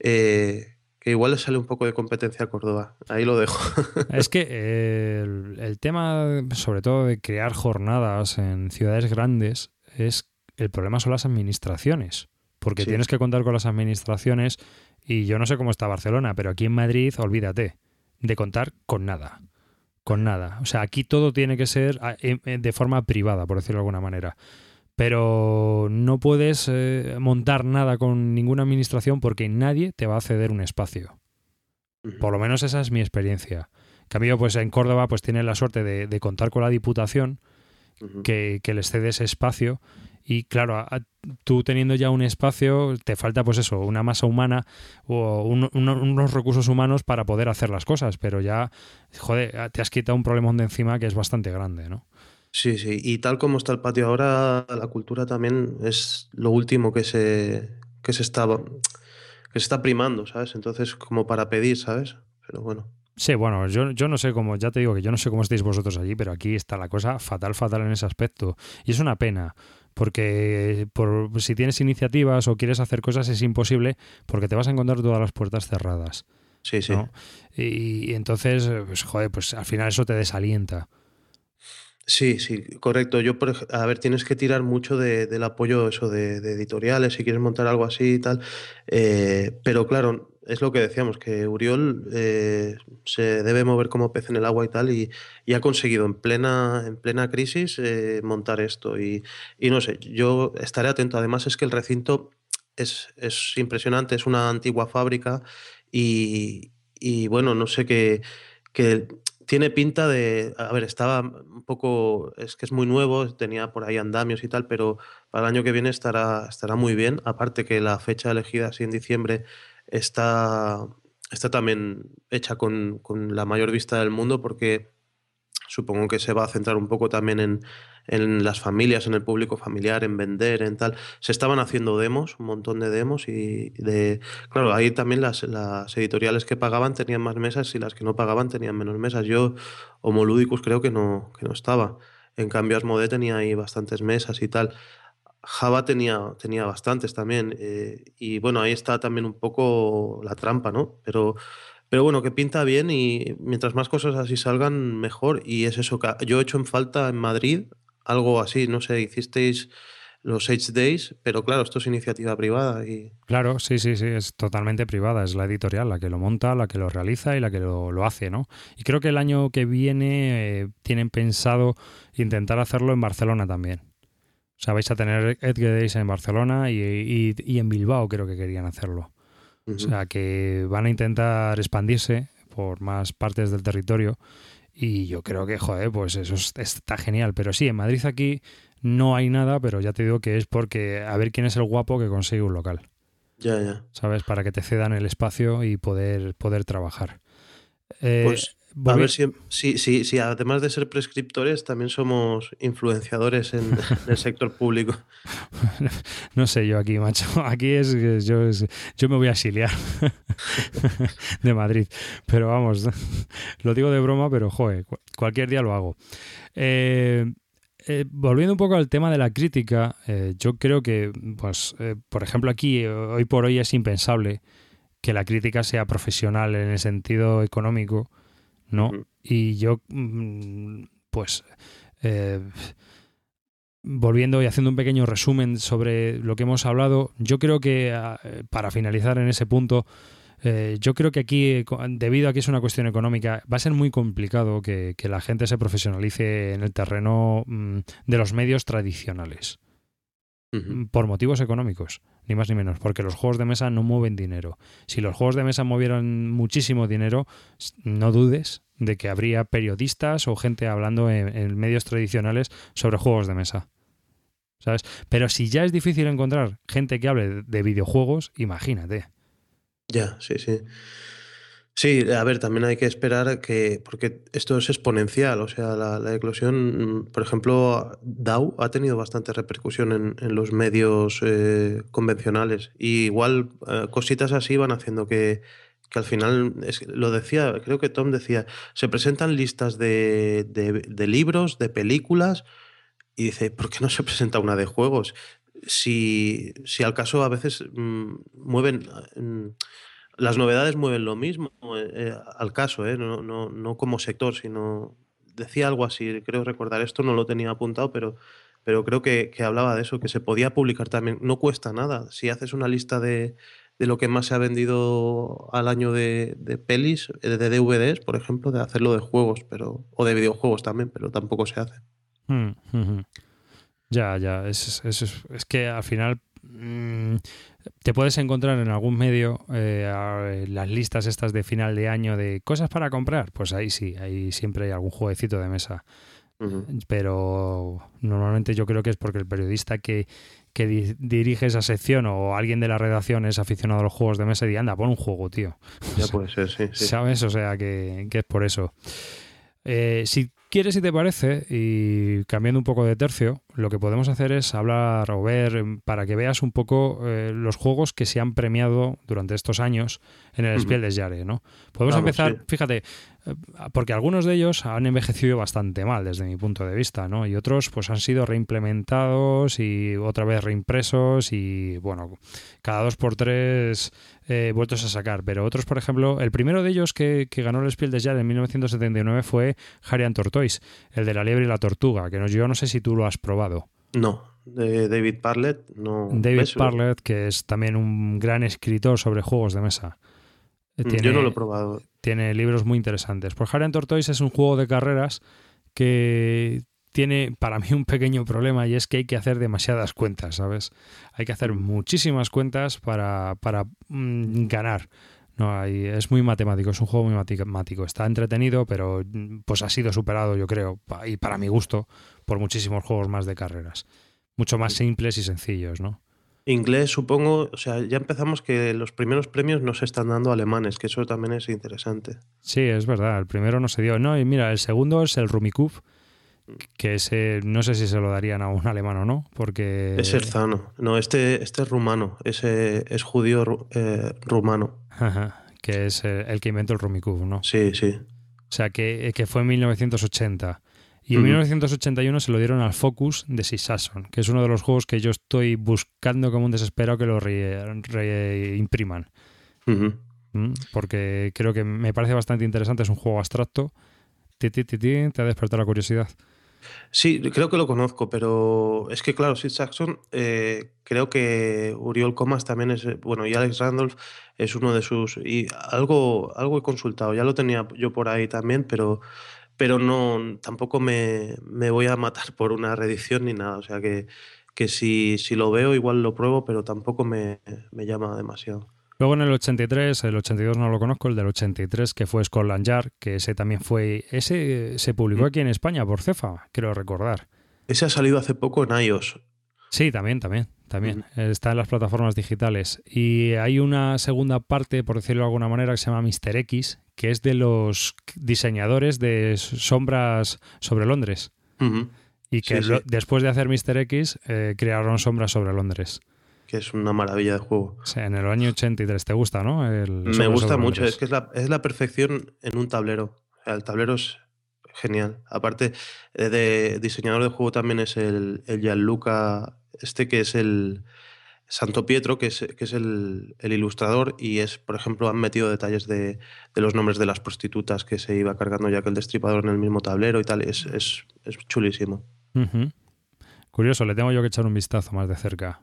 eh, que igual le sale un poco de competencia a Córdoba. Ahí lo dejo. es que eh, el, tema, sobre todo de crear jornadas en ciudades grandes, es el problema son las administraciones. Porque tienes que contar con las administraciones y yo no sé cómo está Barcelona, pero aquí en Madrid, olvídate de contar con nada. Con nada. O sea, aquí todo tiene que ser de forma privada, por decirlo de alguna manera pero no puedes eh, montar nada con ninguna administración porque nadie te va a ceder un espacio. Por lo menos esa es mi experiencia. En cambio, pues en Córdoba pues tienen la suerte de, contar con la Diputación que, les cede ese espacio y claro, tú teniendo ya un espacio, te falta pues eso, una masa humana o unos recursos humanos para poder hacer las cosas, pero ya, joder, te has quitado un problemón de encima que es bastante grande, ¿no? Sí, sí. Y tal como está el patio ahora, la cultura también es lo último que se, que se está, que se está primando, ¿sabes? Entonces, como para pedir, ¿sabes? Pero bueno. Sí, bueno, yo, yo no sé cómo, ya te digo que yo no sé cómo estáis vosotros allí, pero aquí está la cosa fatal, fatal en ese aspecto. Y es una pena, porque por, si tienes iniciativas o quieres hacer cosas es imposible porque te vas a encontrar todas las puertas cerradas. Sí, sí. Y, y, entonces, pues, joder, pues al final eso te desalienta. Sí, sí, correcto. Yo, por, a ver, tienes que tirar mucho de, del apoyo eso de, editoriales si quieres montar algo así y tal. Eh, pero claro, es lo que decíamos, que Uriol eh, se debe mover como pez en el agua y tal, y, y ha conseguido en plena, en plena crisis eh, montar esto. Y, y, no sé, yo estaré atento. Además es que el recinto es, es impresionante, es una antigua fábrica y, y bueno, no sé qué... Que, tiene pinta de. A ver, estaba un poco. Es que es muy nuevo, tenía por ahí andamios y tal, pero para el año que viene estará, estará muy bien. Aparte que la fecha elegida, así en diciembre, está, está también hecha con, con la mayor vista del mundo, porque supongo que se va a centrar un poco también en, en, las familias, en el público familiar, en vender, en tal. Se estaban haciendo demos, un montón de demos y de... Claro, ahí también las, las editoriales que pagaban tenían más mesas y las que no pagaban tenían menos mesas. Yo, Homoludicus, creo que no, que no estaba. En cambio, Asmode tenía ahí bastantes mesas y tal. Java tenía, tenía bastantes también. Eh, y bueno, ahí está también un poco la trampa, ¿no? Pero pero bueno, que pinta bien y mientras más cosas así salgan, mejor. Y es eso, que yo he hecho en falta en Madrid algo así, no sé, hicisteis los H Days, pero claro, esto es iniciativa privada. y Claro, sí, sí, sí, es totalmente privada, es la editorial la que lo monta, la que lo realiza y la que lo, lo hace, ¿no? Y creo que el año que viene eh, tienen pensado intentar hacerlo en Barcelona también. O sea, vais a tener Edge Days en Barcelona y, y, y en Bilbao creo que querían hacerlo. O sea, que van a intentar expandirse por más partes del territorio y yo creo que, joder, pues eso está genial. Pero sí, en Madrid aquí no hay nada, pero ya te digo que es porque a ver quién es el guapo que consigue un local. Ya, ya. ¿Sabes? Para que te cedan el espacio y poder, poder trabajar. Eh, pues a ver si, si, si, si, además de ser prescriptores, también somos influenciadores en, en el sector público. no sé yo aquí, macho. Aquí es yo, es, yo me voy a exiliar de Madrid. Pero vamos, lo digo de broma, pero joder, cualquier día lo hago. Eh, eh, volviendo un poco al tema de la crítica, eh, yo creo que, pues, por ejemplo, aquí, hoy por hoy es impensable que la crítica sea profesional en el sentido económico ¿no? Uh -huh. Y yo, pues, eh, volviendo y haciendo un pequeño resumen sobre lo que hemos hablado, yo creo que, eh, para finalizar en ese punto, eh, yo creo que aquí, debido a que es una cuestión económica, va a ser muy complicado que, que la gente se profesionalice en el terreno mmm, de los medios tradicionales. Uh -huh. Por motivos económicos, ni más ni menos, porque los juegos de mesa no mueven dinero. Si los juegos de mesa movieran muchísimo dinero, no dudes de que habría periodistas o gente hablando en, medios tradicionales sobre juegos de mesa. ¿Sabes? Pero si ya es difícil encontrar gente que hable de videojuegos, imagínate. Ya, sí, sí. Sí, a ver, también hay que esperar que, porque esto es exponencial, o sea, la, la eclosión, por ejemplo, DAO ha tenido bastante repercusión en, en los medios eh, convencionales y igual eh, cositas así van haciendo que, que al final, es, lo decía, creo que Tom decía, se presentan listas de, de, de libros, de películas y dice, ¿por qué no se presenta una de juegos? Si, si al caso a veces mmm, mueven... Mmm, las novedades mueven lo mismo, eh, al caso, eh, no, no, no, como sector, sino decía algo así, creo recordar esto, no lo tenía apuntado, pero, pero creo que, que, hablaba de eso, que se podía publicar también, no cuesta nada, si haces una lista de, de lo que más se ha vendido al año de, de, pelis, eh, de DVDs, por ejemplo, de hacerlo de juegos, pero o de videojuegos también, pero tampoco se hace. Mm. Ya, ya, es, es, es, es que al final mmm, te puedes encontrar en algún medio eh, las listas estas de final de año de cosas para comprar. Pues ahí sí, ahí siempre hay algún jueguecito de mesa. Uh -huh. Pero normalmente yo creo que es porque el periodista que, que di dirige esa sección o alguien de la redacción es aficionado a los juegos de mesa y dice, anda, pon un juego, tío. Ya puede ser, sí. sí. ¿Sabes? O sea, que, que es por eso. Eh, si quieres, si te parece, y cambiando un poco de tercio, lo que podemos hacer es hablar o ver em, para que veas un poco eh, los juegos que se han premiado durante estos años en el Spiel des Jahres, ¿no? Podemos empezar, sí. fíjate, eh, porque algunos de ellos han envejecido bastante mal desde mi punto de vista, ¿no? Y otros pues han sido reimplementados y otra vez reimpresos y bueno, cada dos por tres eh, vueltos a sacar. Pero otros, por ejemplo, el primero de ellos que, que ganó el Spiel des Jahres en 1979 fue Harry and Tortoise, el de la liebre y la tortuga, que no, yo no sé si tú lo has probado. No, de David Parlett, no. David ¿ves? Parlett, que es también un gran escritor sobre juegos de mesa. Mm, Yo no lo he probado. tiene libros muy interesantes. Pues Harry and Tortoise es un juego de carreras que tiene para mí un pequeño problema y es que hay que hacer demasiadas cuentas, ¿sabes? Hay que hacer muchísimas cuentas para, para mm, ganar. No, hay- es muy matemático, es un juego muy matemático. Está entretenido, pero mm, pues ha sido superado, yo creo, y para mi gusto, por muchísimos juegos más de carreras. Mucho más simples y sencillos, ¿no? Inglés, supongo, o sea, ya empezamos que los primeros premios no se están dando alemanes, que eso también es interesante. Sí, es verdad. El primero no se dio. No, y mira, el segundo es el Rumikub, que ese no sé si se lo darían a un alemán o no, porque... Es Erzano. No, este, este es rumano. Ese es judío eh, rumano. Ajá, que es eh, el que inventó el Rumikub, ¿no? Sí, sí. O sea, que, que fue en 1980. Y en Ujú. 1981 se lo dieron al Focus de Sissason, que es uno de los juegos que yo estoy buscando como un desesperado que lo re- reimpriman. Ujú. ¿m? Porque creo que me parece bastante interesante. Es un juego abstracto. Ti, ti, ti, ti, te ha despertado la curiosidad. Sí, creo que lo conozco, pero es que, claro, Sid Saxon, eh, creo que Uriol Comas también es, eh, bueno, y Alex Randolph es uno de sus, y algo, algo he consultado, ya lo tenía yo por ahí también, pero, pero no, tampoco me, me voy a matar por una reedición ni nada, o sea que, que si, si lo veo igual lo pruebo, pero tampoco me, me llama demasiado. Luego en el 83, el 82 no lo conozco, el del 83 que fue Scotland Yard, que ese también fue, ese se publicó Mm. aquí en España por Cefa, quiero recordar. Ese ha salido hace poco en iOS. Sí, también, también, también. Está en las plataformas digitales. Y hay una segunda parte, por decirlo de alguna manera, que se llama Mr. X, que es de los diseñadores de sombras sobre Londres. Y que Sí, lo- sí. después de hacer Mr. X, eh, crearon sombras sobre Londres. Que es una maravilla de juego. O sea, en el año 83. ¿Te gusta, no? El Me gusta mucho, es que es la, es la perfección en un tablero. El tablero es genial. Aparte, eh, de diseñador de juego también es el, el Gianluca, este que es el Santo Pietro, que es, que es el, el ilustrador, y es, por ejemplo, han metido detalles de, de los nombres de las prostitutas que se iba cargando ya que el destripador en el mismo tablero y tal. Es, es, es chulísimo. Curioso, le tengo yo que echar un vistazo más de cerca.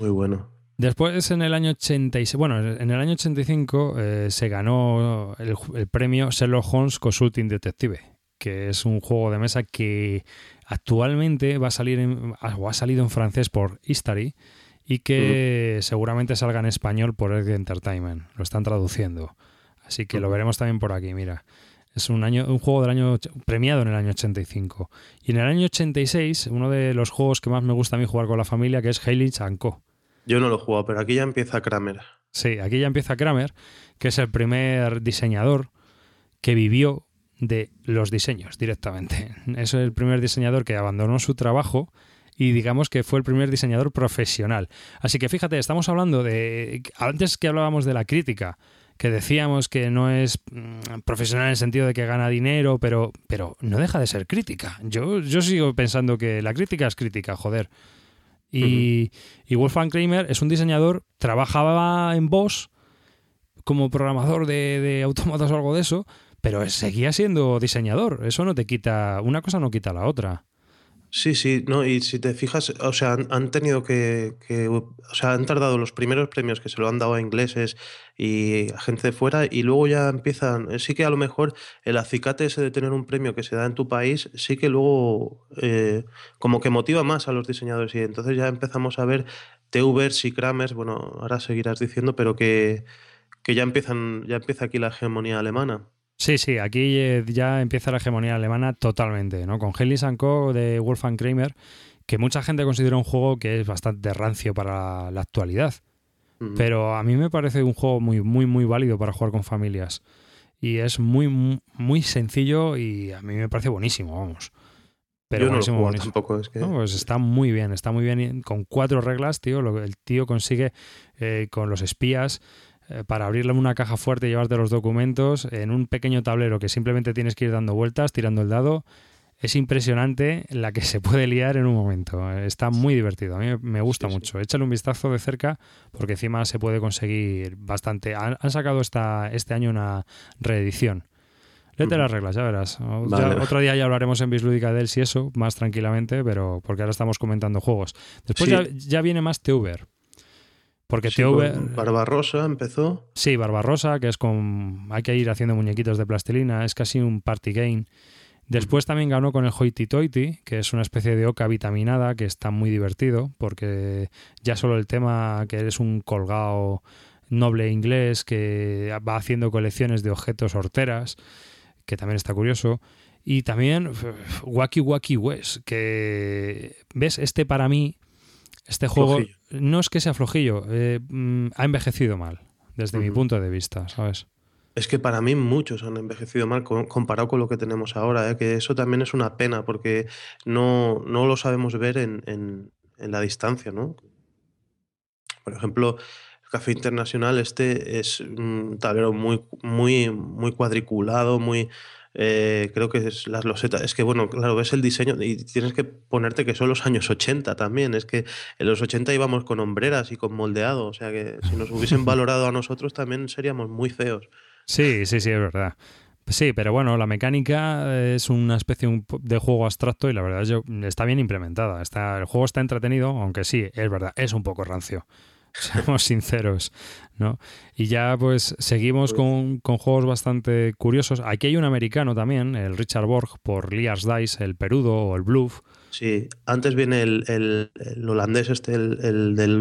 Muy bueno. Después, en el año 86, bueno, en el año 85 eh, se ganó el, premio Sherlock Holmes Consulting Detective, que es un juego de mesa que actualmente va a salir en- o ha salido en francés por History y que seguramente salga en español por Edge Entertainment. Lo están traduciendo. Así que lo veremos también por aquí, mira. Es un año un juego del año premiado en el año 85. Y en el año 86, uno de los juegos que más me gusta a mí jugar con la familia, que es Heilig and Co. Yo no lo he jugado, pero aquí ya empieza Kramer. Sí, aquí ya empieza Kramer, que es el primer diseñador que vivió de los diseños directamente. Es el primer diseñador que abandonó su trabajo y digamos que fue el primer diseñador profesional. Así que fíjate, estamos hablando de... Antes que hablábamos de la crítica, que decíamos que no es mm, profesional en el sentido de que gana dinero, pero, pero no deja de ser crítica. Yo, yo sigo pensando que la crítica es crítica, joder. Y, y Wolfgang Kramer es un diseñador, trabajaba en Bosch como programador de, de o algo de eso, pero seguía siendo diseñador. Eso no te quita, una cosa no quita la otra. Sí, sí, no, y si te fijas, o sea, han, tenido que, que- o sea, han tardado los primeros premios que se lo han dado a ingleses y a gente de fuera, y luego ya empiezan, eh, sí que a lo mejor el acicate ese de tener un premio que se da en tu país, sí que luego eh, como que motiva más a los diseñadores, y entonces ya empezamos a ver TVers y Kramers, bueno, ahora seguirás diciendo, pero que, que ya empiezan, ya empieza aquí la hegemonía alemana. Sí, sí, aquí eh, ya empieza la hegemonía alemana totalmente, ¿no? Con Hellis Co. de Wolfgang Kramer, que mucha gente considera un juego que es bastante rancio para la actualidad. Pero a mí me parece un juego muy, muy, muy válido para jugar con familias. y es muy, muy sencillo y a mí me parece buenísimo, vamos. Pero Yo no lo juego tampoco, es que... pues está muy bien, está muy bien. Con cuatro reglas, tío, el tío consigue eh, con los espías para abrirle una caja fuerte y llevarte los documentos en un pequeño tablero que simplemente tienes que ir dando vueltas, tirando el dado. Es impresionante la que se puede liar en un momento. Está muy divertido. A mí me gusta mucho. Échale un vistazo de cerca porque encima se puede conseguir bastante. Han, sacado esta, este año una reedición Léete las reglas, ya verás. otro día ya hablaremos en Bislúdica de él si eso, más tranquilamente, pero porque ahora estamos comentando juegos. Después ya, viene más Teuber. Porque sí, Barbarosa empezó. Sí, Barbarosa, que es con. Hay que ir haciendo muñequitos de plastilina, es casi un party game. Después también ganó con el Hoity que es una especie de oca vitaminada que está muy divertido, porque ya solo el tema que eres un colgado noble inglés que va haciendo colecciones de objetos horteras que también está curioso. Y también Wacky Wacky West, que, ¿ves? Este para mí, este juego, no es que sea flojillo, eh, mm, ha envejecido mal, desde mi punto de vista, ¿sabes? Es que para mí muchos han envejecido mal comparado con lo que tenemos ahora, ¿eh? que eso también es una pena porque no, no lo sabemos ver en, en, en la distancia, ¿no? Por ejemplo, Café Internacional, este es un tablero muy, muy, muy cuadriculado, muy. Eh, creo que es las losetas. Es que, bueno, claro, ves el diseño y tienes que ponerte que son los años 80 también. Es que en los 80 íbamos con hombreras y con moldeado. O sea que si nos hubiesen valorado a nosotros también seríamos muy feos. Sí, sí, sí, es verdad. Sí, pero bueno, la mecánica es una especie de juego abstracto y la verdad es que está bien implementada. Está, el juego está entretenido, aunque sí, es verdad, es un poco rancio. seamos sinceros, ¿no? Y ya pues seguimos con, con, juegos bastante curiosos. Aquí hay un americano también, el Richard Borg, por Liars Dice, el Perudo o el Bluff. Sí, antes viene el, el, holandés este, el, el del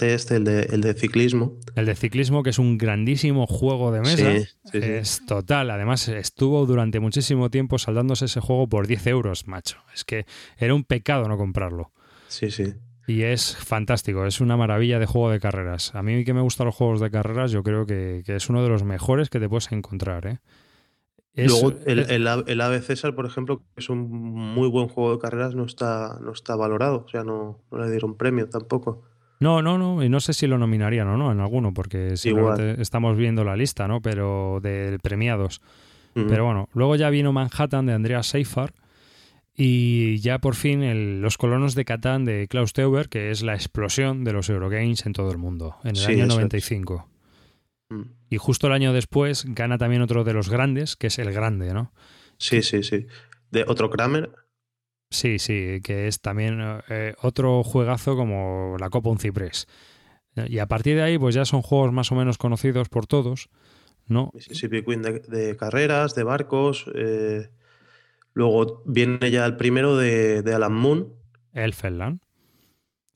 este, el de, el de ciclismo. El de ciclismo, que es un grandísimo juego de mesa. es total. Además, estuvo durante muchísimo tiempo saldándose ese juego por 10 euros, macho. Es que era un pecado no comprarlo. Sí, sí. Y es fantástico, es una maravilla de juego de carreras. A mí que me gustan los juegos de carreras, yo creo que, es uno de los mejores que te puedes encontrar. ¿eh? Luego, el, el, el, Ave César, por ejemplo, que es un muy buen juego de carreras, no está, no está valorado, o sea, no, le dieron premio tampoco. No, no, no, y no sé si lo nominarían o no en alguno, porque simplemente estamos viendo la lista, ¿no? Pero de premiados. Pero bueno, luego ya vino Manhattan de Andreas Seifert, y ya por fin los colonos de Catán de Klaus Teuber, que es la explosión de los Eurogames en todo el mundo, en el año 95. Mm. Y justo el año después gana también otro de los grandes, que es el grande, ¿no? Sí, sí, sí. ¿De otro Kramer? Sí, sí, que es también eh, otro juegazo como la Copa Un Ciprés. Y a partir de ahí, pues ya son juegos más o menos conocidos por todos, ¿no? Mississippi Queen de, carreras, de barcos. Eh, Luego viene ya el primero de, Alan Moon. Elfenland.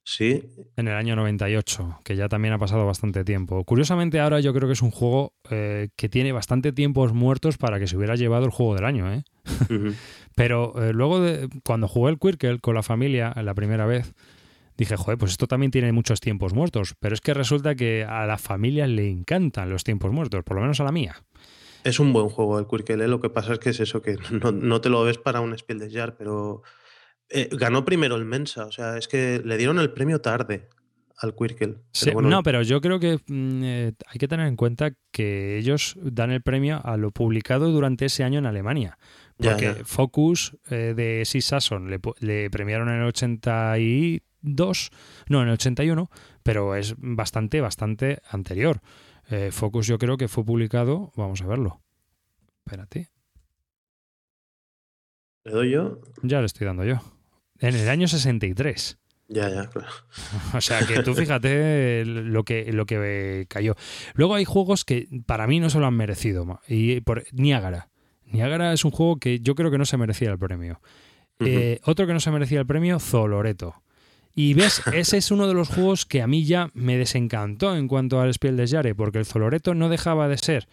Sí. En el año 98, que ya también ha pasado bastante tiempo. Curiosamente ahora yo creo que es un juego eh, que tiene bastante tiempos muertos para que se hubiera llevado el juego del año, ¿eh? Pero eh, luego de, cuando jugué el Quirkel con la familia la primera vez, dije, joder, pues esto también tiene muchos tiempos muertos. Pero es que resulta que a la familia le encantan los tiempos muertos, por lo menos a la mía. Es un buen juego el Quirkele, lo que pasa es que es eso, que no, te lo ves para un Spiel de Jar, pero eh, ganó primero el Mensa, o sea, es que le dieron el premio tarde al Quirkel. no, pero yo creo que mm, eh, hay que tener en cuenta que ellos dan el premio a lo publicado durante ese año en Alemania. Porque Focus eh, de Six Sasson le, le, premiaron en el 82, no, en el 81, pero es bastante, bastante anterior. Eh, Focus yo creo que fue publicado, vamos a verlo. Espérate. ¿Le doy yo? Ya le estoy dando yo. En el año 63. Ya, ya, claro. o sea, que tú fíjate lo que, lo que cayó. Luego hay juegos que para mí no se lo han merecido. Y por Niágara. Niágara es un juego que yo creo que no se merecía el premio. Eh, otro que no se merecía el premio, Zoloreto. Y ves, ese es uno de los juegos que a mí ya me desencantó en cuanto al Spiel de Jare, porque el Zoloreto no dejaba de ser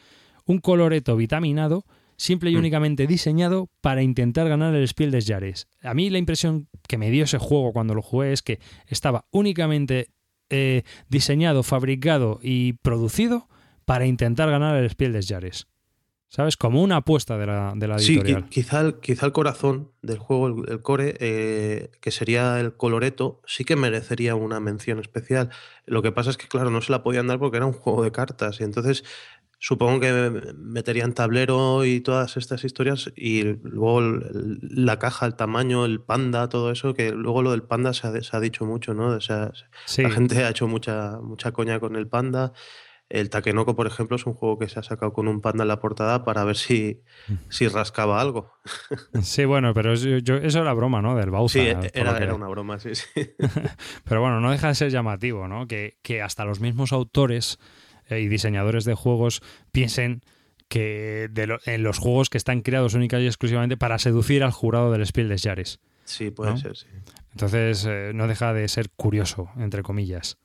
un coloreto vitaminado, simple y mm. únicamente diseñado para intentar ganar el Spiel des Jahres. A mí la impresión que me dio ese juego cuando lo jugué es que estaba únicamente eh, diseñado, fabricado y producido para intentar ganar el Spiel des Jahres. ¿Sabes? Como una apuesta de la, de la editorial. Sí, quizá el, quizá el corazón del juego, el, core, eh, que sería el coloreto, sí que merecería una mención especial. Lo que pasa es que, claro, no se la podían dar porque era un juego de cartas. Y entonces supongo que meterían tablero y todas estas historias y luego la caja, el tamaño, el panda, todo eso, que luego lo del panda se ha, se ha dicho mucho, ¿no? O sea, la gente ha hecho mucha, mucha coña con el panda el Takenoko, por ejemplo, es un juego que se ha sacado con un panda en la portada para ver si, si rascaba algo. Sí, bueno, pero yo, eso era broma, ¿no? Del Bowser. Sí, era, una broma, sí, sí. pero bueno, no deja de ser llamativo, ¿no? Que, hasta los mismos autores eh, y diseñadores de juegos piensen que en los juegos que están creados única y exclusivamente para seducir al jurado del Spiel des Jahres. Sí, puede ser, sí. Entonces, eh, no deja de ser curioso, entre comillas.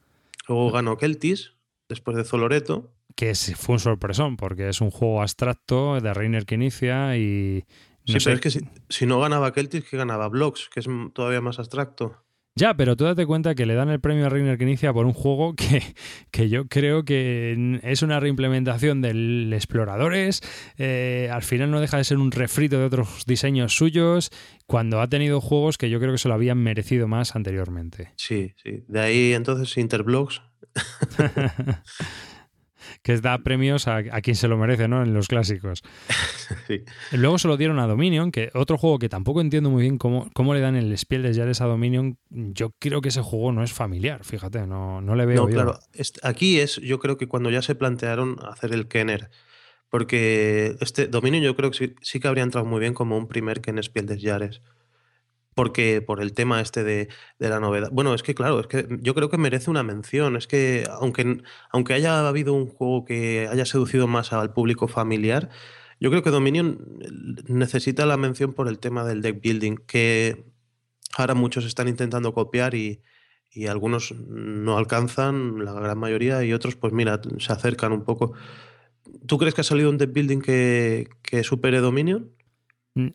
Luego ganó Keltis, después de Zoloreto. Que fue un sorpresón, porque es un juego abstracto de Reiner que inicia y. sí, pero es que si, no ganaba Keltis, que ganaba Blocks, que es todavía más abstracto. Ya, pero tú date cuenta que le dan el premio a Reiner que inicia por un juego que, que yo creo que es una reimplementación del Exploradores. Eh, al final no deja de ser un refrito de otros diseños suyos, cuando ha tenido juegos que yo creo que se lo habían merecido más anteriormente. Sí, sí. De ahí entonces Interblocks que da premios a, quien se lo merece, ¿no? En los clásicos. Luego se lo dieron a Dominion, que otro juego que tampoco entiendo muy bien cómo, cómo le dan el Spiel de Jahres a Dominion. Yo creo que ese juego no es familiar, fíjate, no, no le veo. No, claro. Aquí es, yo creo que cuando ya se plantearon hacer el Kenner. Porque este Dominion yo creo que sí, sí que habría entrado muy bien como un primer Ken Spiel de Jahres porque por el tema este de, la novedad. Bueno, es que claro, es que yo creo que merece una mención. Es que aunque, aunque haya habido un juego que haya seducido más al público familiar, yo creo que Dominion necesita la mención por el tema del deck building, que ahora muchos están intentando copiar y, algunos no alcanzan, la gran mayoría, y otros, pues mira, se acercan un poco. ¿Tú crees que ha salido un deck building que, que supere Dominion?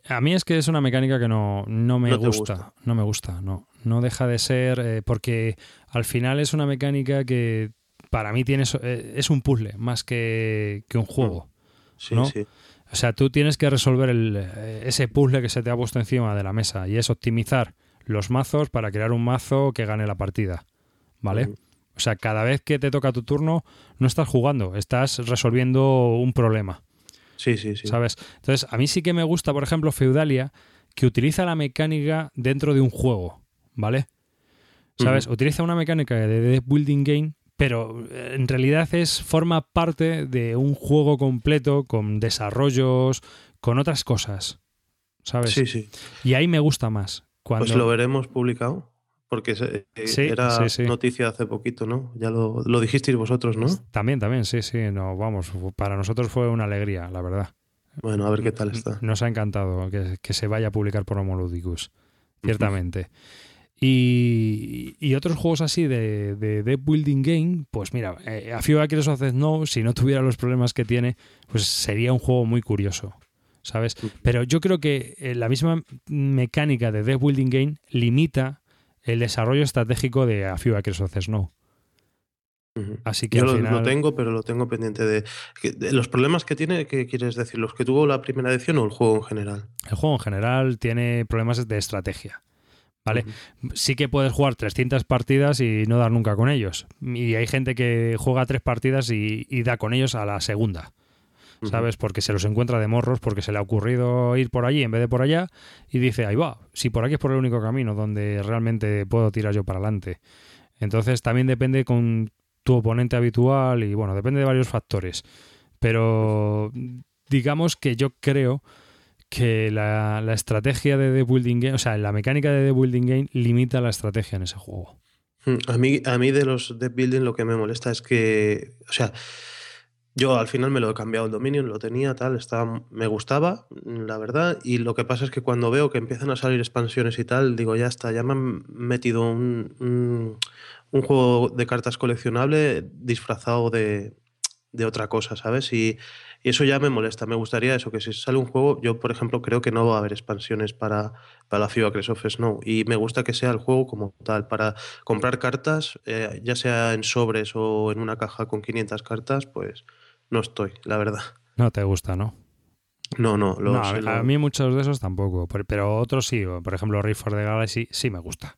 A mí es que es una mecánica que no, no me gusta, No me gusta, no. No deja de ser. Eh, porque al final es una mecánica que para mí tiene, eh, es un puzzle más que, un mm. juego. Sí, sí. O sea, tú tienes que resolver el, eh, ese puzzle que se te ha puesto encima de la mesa y es optimizar los mazos para crear un mazo que gane la partida. ¿Vale? O sea, cada vez que te toca tu turno, no estás jugando, estás resolviendo un problema. Sí, sí, sí. ¿Sabes? Entonces, a mí sí que me gusta, por ejemplo, Feudalia, que utiliza la mecánica dentro de un juego, ¿vale? ¿Sabes? Utiliza una mecánica de deck building game, pero eh, en realidad es forma parte de un juego completo con desarrollos, con otras cosas. ¿Sabes? Sí, sí. Y ahí me gusta más. Cuando... Pues lo veremos publicado. Porque eh, era noticia hace poquito, ¿no? Ya lo, dijisteis vosotros, ¿no? También, también, sí, sí. No, vamos, para nosotros fue una alegría, la verdad. Bueno, a ver qué tal está. Nos ha encantado que, se vaya a publicar por Homoludicus, ciertamente. Y, otros juegos así de, de, building game, pues mira, eh, a Few Acres of No, si no tuviera los problemas que tiene, pues sería un juego muy curioso, ¿sabes? Pero yo creo que eh, la misma mecánica de Deck Building Game limita el desarrollo estratégico de A Few Acres of Snow. Así que Yo lo, tengo, pero lo tengo pendiente de, Los problemas que tiene, ¿qué quieres decir? ¿Los que tuvo la primera edición o el juego en general? El juego en general tiene problemas de estrategia. ¿Vale? Sí que puedes jugar 300 partidas y no dar nunca con ellos. Y hay gente que juega tres partidas y, da con ellos a la segunda. ¿Sabes? Porque se los encuentra de morros, porque se le ha ocurrido ir por allí en vez de por allá y dice, ahí va, si por aquí es por el único camino donde realmente puedo tirar yo para adelante. Entonces también depende con tu oponente habitual y bueno, depende de varios factores. Pero digamos que yo creo que la, estrategia de The Building Game, o sea, la mecánica de The Building Game limita la estrategia en ese juego. Hmm, a mí, a mí de los The Building lo que me molesta es que, o sea, yo al final me lo he cambiado el dominio, lo tenía, tal, estaba, me gustaba, la verdad, y lo que pasa es que cuando veo que empiezan a salir expansiones y tal, digo, ya está, ya me han metido un, un, juego de cartas coleccionable disfrazado de, de otra cosa, ¿sabes? Y, y, eso ya me molesta, me gustaría eso, que si sale un juego, yo por ejemplo creo que no va a haber expansiones para, para la FIBA Crest of Snow, y me gusta que sea el juego como tal, para comprar cartas, eh, ya sea en sobres o en una caja con 500 cartas, pues no estoy, la verdad. No te gusta, ¿no? No, no, los, no, a, los- a mí muchos de esos tampoco, pero otros sí. Por ejemplo, Rift for the Galaxy sí me gusta.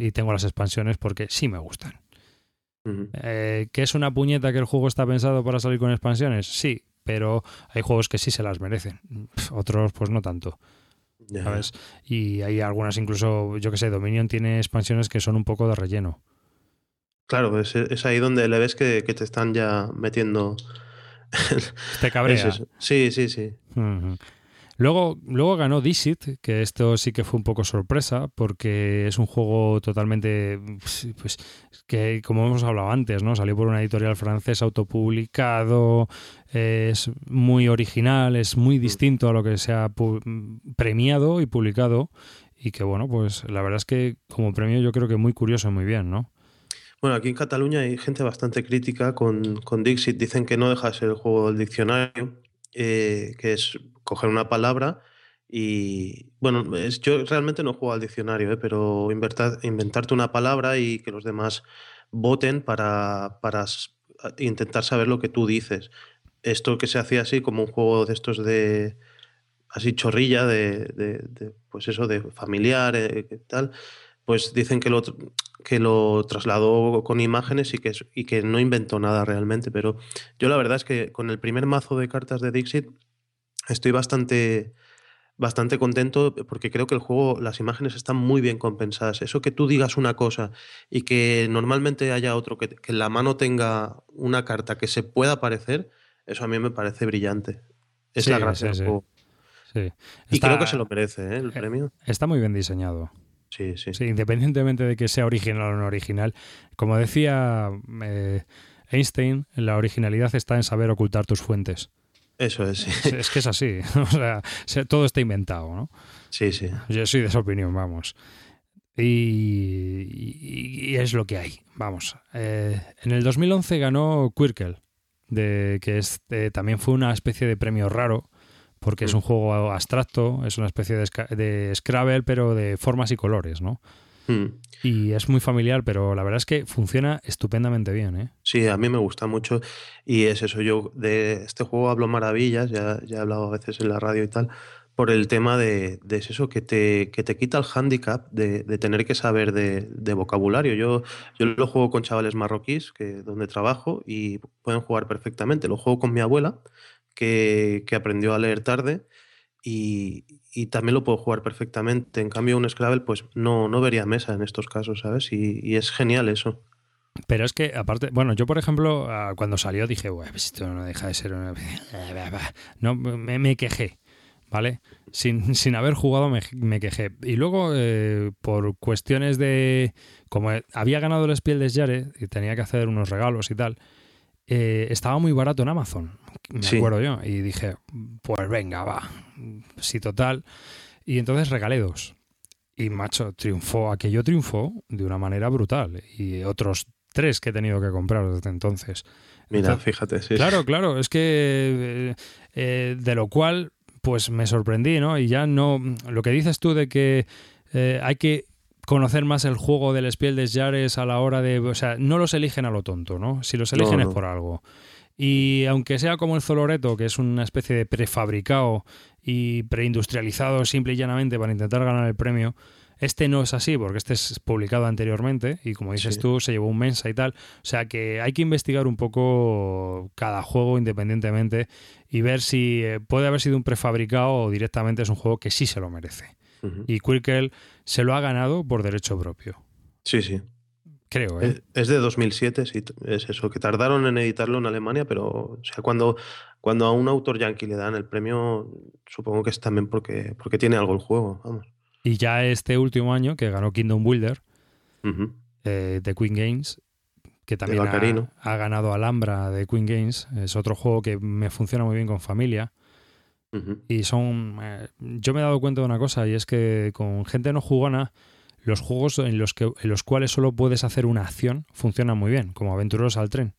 Y tengo las expansiones porque sí me gustan. Eh, ¿Que es una puñeta que el juego está pensado para salir con expansiones? Sí, pero hay juegos que sí se las merecen. Otros, pues no tanto. ¿sabes? Y hay algunas, incluso, yo que sé, Dominion tiene expansiones que son un poco de relleno. Claro, es, es ahí donde le ves que, que te están ya metiendo. Te cabrea. Es eso. Sí, sí, sí. Luego, luego ganó Dixit, que esto sí que fue un poco sorpresa, porque es un juego totalmente, pues, que como hemos hablado antes, ¿no? Salió por una editorial francesa autopublicado, es muy original, es muy distinto a lo que se ha premiado y publicado, y que bueno, pues la verdad es que como premio yo creo que muy curioso y muy bien, ¿no? Bueno, aquí en Cataluña hay gente bastante crítica con, con Dixit. Dicen que no deja de ser el juego del diccionario, eh, que es coger una palabra y. Bueno, yo realmente no juego al diccionario, eh, pero inventar- inventarte una palabra y que los demás voten para, para intentar saber lo que tú dices. Esto que se hacía así como un juego de estos de. Así chorrilla, de, de- pues eso, de familiar, eh, que tal pues dicen que lo, que lo trasladó con imágenes y que, y que no inventó nada realmente, pero yo la verdad es que con el primer mazo de cartas de Dixit estoy bastante, bastante contento porque creo que el juego, las imágenes están muy bien compensadas. Eso que tú digas una cosa y que normalmente haya otro, que, que en la mano tenga una carta que se pueda parecer, eso a mí me parece brillante. Es Sí, la gracia sí, del juego. Sí. Y creo que se lo merece, ¿eh? el premio. Está muy bien diseñado. Sí, sí. Sí, independientemente de que sea original o no original. Como decía eh, Einstein, la originalidad está en saber ocultar tus fuentes. Eso es, sí. Es, es que es así. O sea, se- todo está inventado, ¿no? Sí, sí. Yo soy de esa opinión, vamos. Y, y- y es lo que hay, vamos. Eh, en el 2011 ganó Quirkel, de, que es, eh, también fue una especie de premio raro, porque es Mm. un juego abstracto, es una especie de, de Scrabble, pero de formas y colores, ¿no? Mm. Y es muy familiar, pero la verdad es que funciona estupendamente bien, ¿eh? Sí, a mí me gusta mucho y es eso, yo de este juego hablo maravillas, ya, ya he hablado a veces en la radio y tal, por el tema de, de es eso, que te, que te quita el hándicap de, de tener que saber de, de vocabulario. Yo, yo lo juego con chavales marroquíes que, donde trabajo y pueden jugar perfectamente. Lo juego con mi abuela, que, aprendió a leer tarde y, también lo puedo jugar perfectamente. En cambio, un Scrabble, pues no, no vería mesa en estos casos, ¿sabes? Y, y es genial eso. Pero es que, aparte, bueno, yo por ejemplo, ah, cuando salió dije, "Buah, pues esto no deja de ser una... No, me, quejé, ¿vale? Sin, sin haber jugado me, quejé. Y luego, eh, por cuestiones de... Como había ganado el Spiel Jahres y tenía que hacer unos regalos y tal, eh, estaba muy barato en Amazon, me Sí. acuerdo yo. Y dije, pues venga, va. Sí, total. Y entonces regalé dos. Y macho, triunfó, aquello triunfó de una manera brutal. Y otros tres que he tenido que comprar desde entonces. Mira, Entonces- fíjate. sí. Claro, claro, es que eh, eh, de lo cual pues me sorprendí, ¿no? Y ya no, lo que dices tú de que eh, hay que conocer más el juego del Spiel des Jahres a la hora de, o sea, no los eligen a lo tonto, ¿no? Si los No, eligen es por algo. Y aunque sea como el Zoloreto, que es una especie de prefabricado y preindustrializado simple y llanamente para intentar ganar el premio, este no es así, porque este es publicado anteriormente y como dices Sí. tú, se llevó un mensa y tal. O sea que hay que investigar un poco cada juego independientemente y ver si eh, puede haber sido un prefabricado o directamente es un juego que sí se lo merece. Y Quirkel se lo ha ganado por derecho propio. Sí, sí. Creo, ¿eh? Es, de 2007, sí, es eso, que tardaron en editarlo en Alemania, pero o sea, cuando, cuando a un autor yankee le dan el premio, supongo que es también porque, porque tiene algo el juego, vamos. Y ya este último año que ganó Kingdom Builder eh, de Queen Games, que también ha, ha ganado Alhambra de Queen Games, es otro juego que me funciona muy bien con familia. Y son. eh, yo me he dado cuenta de una cosa, y es que con gente no jugona, los juegos en los, que, en los cuales solo puedes hacer una acción funcionan muy bien, como Aventureros al Tren.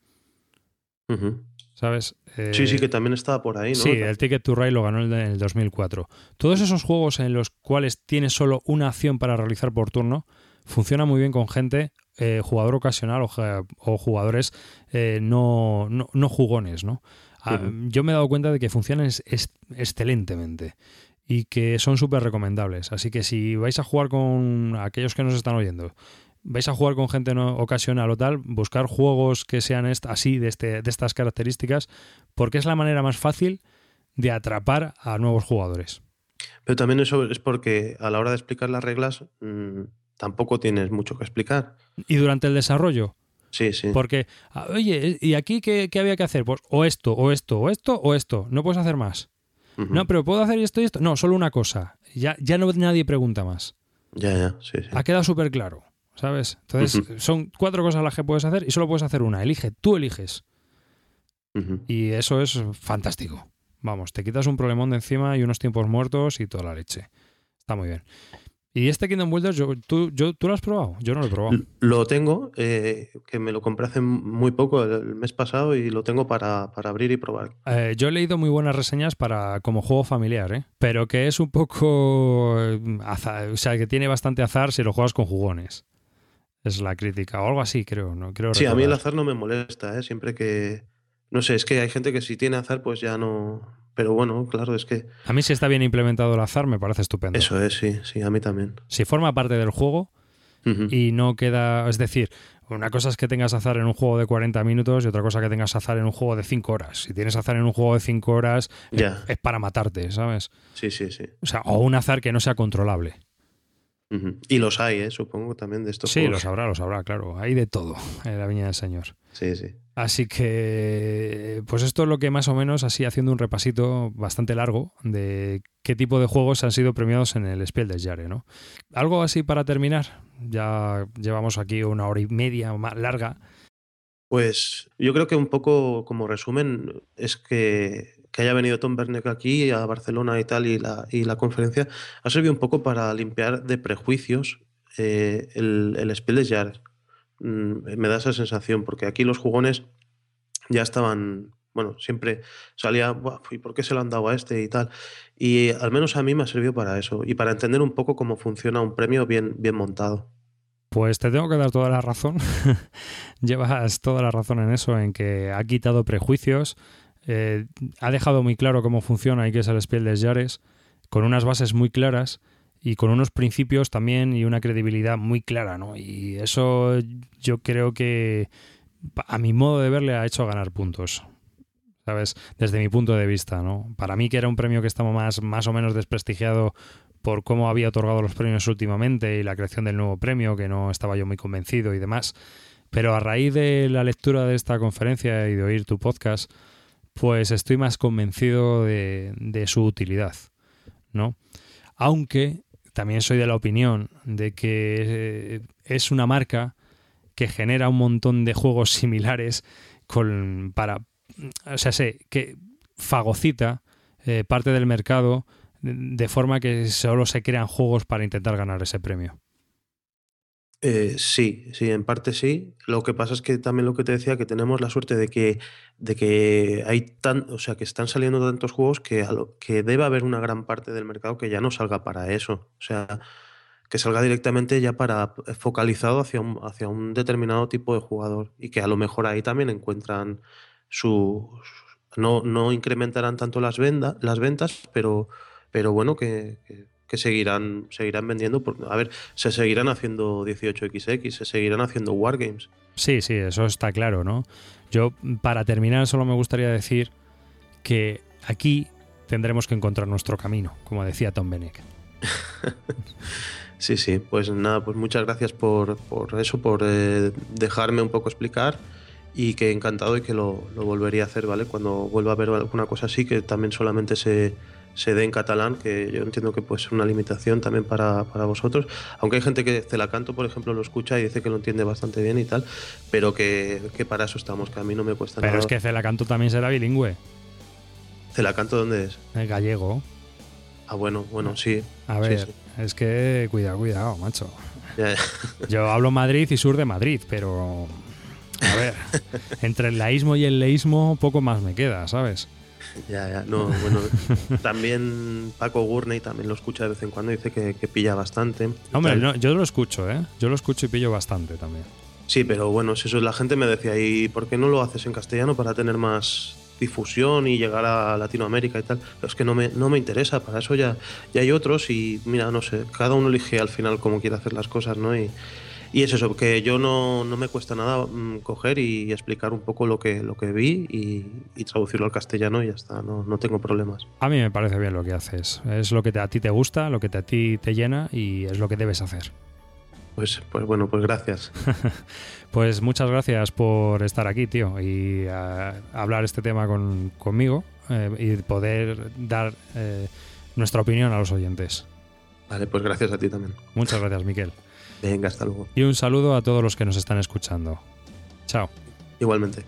¿sabes? Sí, sí, Eh, que también estaba por ahí, ¿no? Sí, el Ticket to Ride lo ganó en el, en el 2004. Todos esos juegos en los cuales tienes solo una acción para realizar por turno funcionan muy bien con gente, eh, jugador ocasional o, jugadores eh, no, no, no jugones, ¿no? Ah. Yo me he dado cuenta de que funcionan excelentemente y que son súper recomendables. Así que si vais a jugar con aquellos que nos están oyendo, vais a jugar con gente no ocasional o tal, buscar juegos que sean así, de, este, de estas características, porque es la manera más fácil de atrapar a nuevos jugadores. Pero también eso es porque a la hora de explicar las reglas mm, tampoco tienes mucho que explicar. Y durante el desarrollo, Sí, sí. porque, ah, oye, ¿y aquí qué, qué había que hacer? Pues o esto, o esto, o esto, o esto. No puedes hacer más. No, pero ¿puedo hacer esto y esto? No, solo una cosa. Ya, ya no nadie pregunta más. Ya, ya, sí, sí. Ha quedado súper claro, ¿sabes? Entonces, son cuatro cosas las que puedes hacer y solo puedes hacer una. Elige, tú eliges. Y eso es fantástico. Vamos, te quitas un problemón de encima y unos tiempos muertos y toda la leche. Está muy bien. Y este Kingdom Builders, yo, ¿tú, yo, ¿tú lo has probado? Yo no lo he probado. Lo tengo, eh, que me lo compré hace muy poco, el, mes pasado, y lo tengo para, para abrir y probar. Eh, yo he leído muy buenas reseñas para como juego familiar, ¿eh? pero que es un poco azar, o sea, que tiene bastante azar si lo juegas con jugones. Es la crítica, o algo así, creo. No creo Sí, a mí el azar no me molesta, ¿eh? Siempre que... No sé, es que hay gente que si tiene azar, pues ya no... Pero bueno, claro, es que A mí si está bien implementado el azar me parece estupendo. eso es, sí, sí, a mí también. Si forma parte del juego y no queda, es decir, una cosa es que tengas azar en un juego de 40 minutos y otra cosa que tengas azar en un juego de 5 horas. Si tienes azar en un juego de 5 horas es- es para matarte, ¿sabes? Sí, sí, sí. O sea, o un azar que no sea controlable. Y los hay, ¿eh? Supongo también de estos Sí, lo juegos. sabrá, lo sabrá, claro. Hay de todo en la viña del Señor. Sí, sí. Así que, pues esto es lo que más o menos, así haciendo un repasito bastante largo de qué tipo de juegos han sido premiados en el Spiel des Jahres, ¿no? Algo así para terminar. Ya llevamos aquí una hora y media más larga. Pues yo creo que un poco como resumen es que, que haya venido Tom Bernek aquí a Barcelona y tal y la, y la conferencia ha servido un poco para limpiar de prejuicios eh, el, el Spiel des Jahres. Mm, me da esa sensación porque aquí los jugones ya estaban, bueno, siempre salía, "Buah, ¿y por qué se lo han dado a este y tal? Y al menos a mí me ha servido para eso y para entender un poco cómo funciona un premio bien, bien montado. Pues te tengo que dar toda la razón. Llevas toda la razón en eso, en que ha quitado prejuicios, eh, ha dejado muy claro cómo funciona y qué es el Spiel des Jahres, con unas bases muy claras y con unos principios también y una credibilidad muy clara, ¿no? Y eso yo creo que a mi modo de ver le ha hecho ganar puntos. ¿Sabes? Desde mi punto de vista, ¿no? Para mí que era un premio que estaba más, más o menos desprestigiado por cómo había otorgado los premios últimamente y la creación del nuevo premio, que no estaba yo muy convencido y demás. Pero a raíz de la lectura de esta conferencia y de oír tu podcast, pues estoy más convencido de, su utilidad, ¿no? Aunque también soy de la opinión de que eh, es una marca que genera un montón de juegos similares con para o sea sé que fagocita eh, parte del mercado de forma que solo se crean juegos para intentar ganar ese premio. Eh, sí, sí, en parte sí. Lo que pasa es que también lo que te decía, que tenemos la suerte de que, de que hay tan, o sea, que están saliendo tantos juegos que, que debe haber una gran parte del mercado que ya no salga para eso. O sea, que salga directamente ya para focalizado hacia un, hacia un determinado tipo de jugador. Y que a lo mejor ahí también encuentran su. no, no incrementarán tanto las venda, las ventas, pero, pero bueno, que- que seguirán, seguirán vendiendo. Por, a ver, se seguirán haciendo 18XX, se seguirán haciendo Wargames. Sí, sí, eso está claro, ¿no? Yo, para terminar, solo me gustaría decir que aquí tendremos que encontrar nuestro camino, como decía Tom Benek. Sí, sí, pues nada, pues muchas gracias por, por eso, por eh, dejarme un poco explicar y que encantado y que lo, lo volvería a hacer, ¿vale? Cuando vuelva a ver alguna cosa así, que también solamente se, se dé en catalán, que yo entiendo que puede ser una limitación también para, para vosotros, aunque hay gente que Celacanto, por ejemplo, lo escucha y dice que lo entiende bastante bien y tal, pero que, que para eso estamos, que a mí no me cuesta Pero nada. es que Celacanto también será bilingüe, ¿Celacanto dónde es? el gallego. Ah, bueno, bueno, sí. A Sí, ver, sí. es que cuidado, cuidado, macho. Ya, ya. Yo hablo Madrid y sur de Madrid, pero a ver, entre el laísmo y el leísmo poco más me queda, ¿sabes? Ya, ya, no, bueno, también Paco Gurney también lo escucha de vez en cuando, dice que, que pilla bastante. Hombre, no, yo lo escucho, ¿eh? Yo lo escucho y pillo bastante también. Sí, pero bueno, si eso la gente me decía, ¿y por qué no lo haces en castellano para tener más, difusión y llegar a Latinoamérica y tal. Pero es que no me, no me interesa, para eso ya, ya hay otros y mira, no sé, cada uno elige al final cómo quiere hacer las cosas, ¿no? Y, y es eso, que yo no, no me cuesta nada mm, coger y explicar un poco lo que, lo que vi y, y traducirlo al castellano y ya está, no, no tengo problemas. A mí me parece bien lo que haces. Es lo que te- a ti te gusta, lo que te- a ti te llena y es lo que debes hacer. Pues, pues bueno, pues gracias. Pues muchas gracias por estar aquí, tío, y eh, hablar este tema con, conmigo eh, y poder dar eh, nuestra opinión a los oyentes. Vale, pues gracias a ti también. Muchas gracias, Miquel. Venga, hasta luego. Y un saludo a todos los que nos están escuchando. Chao. Igualmente.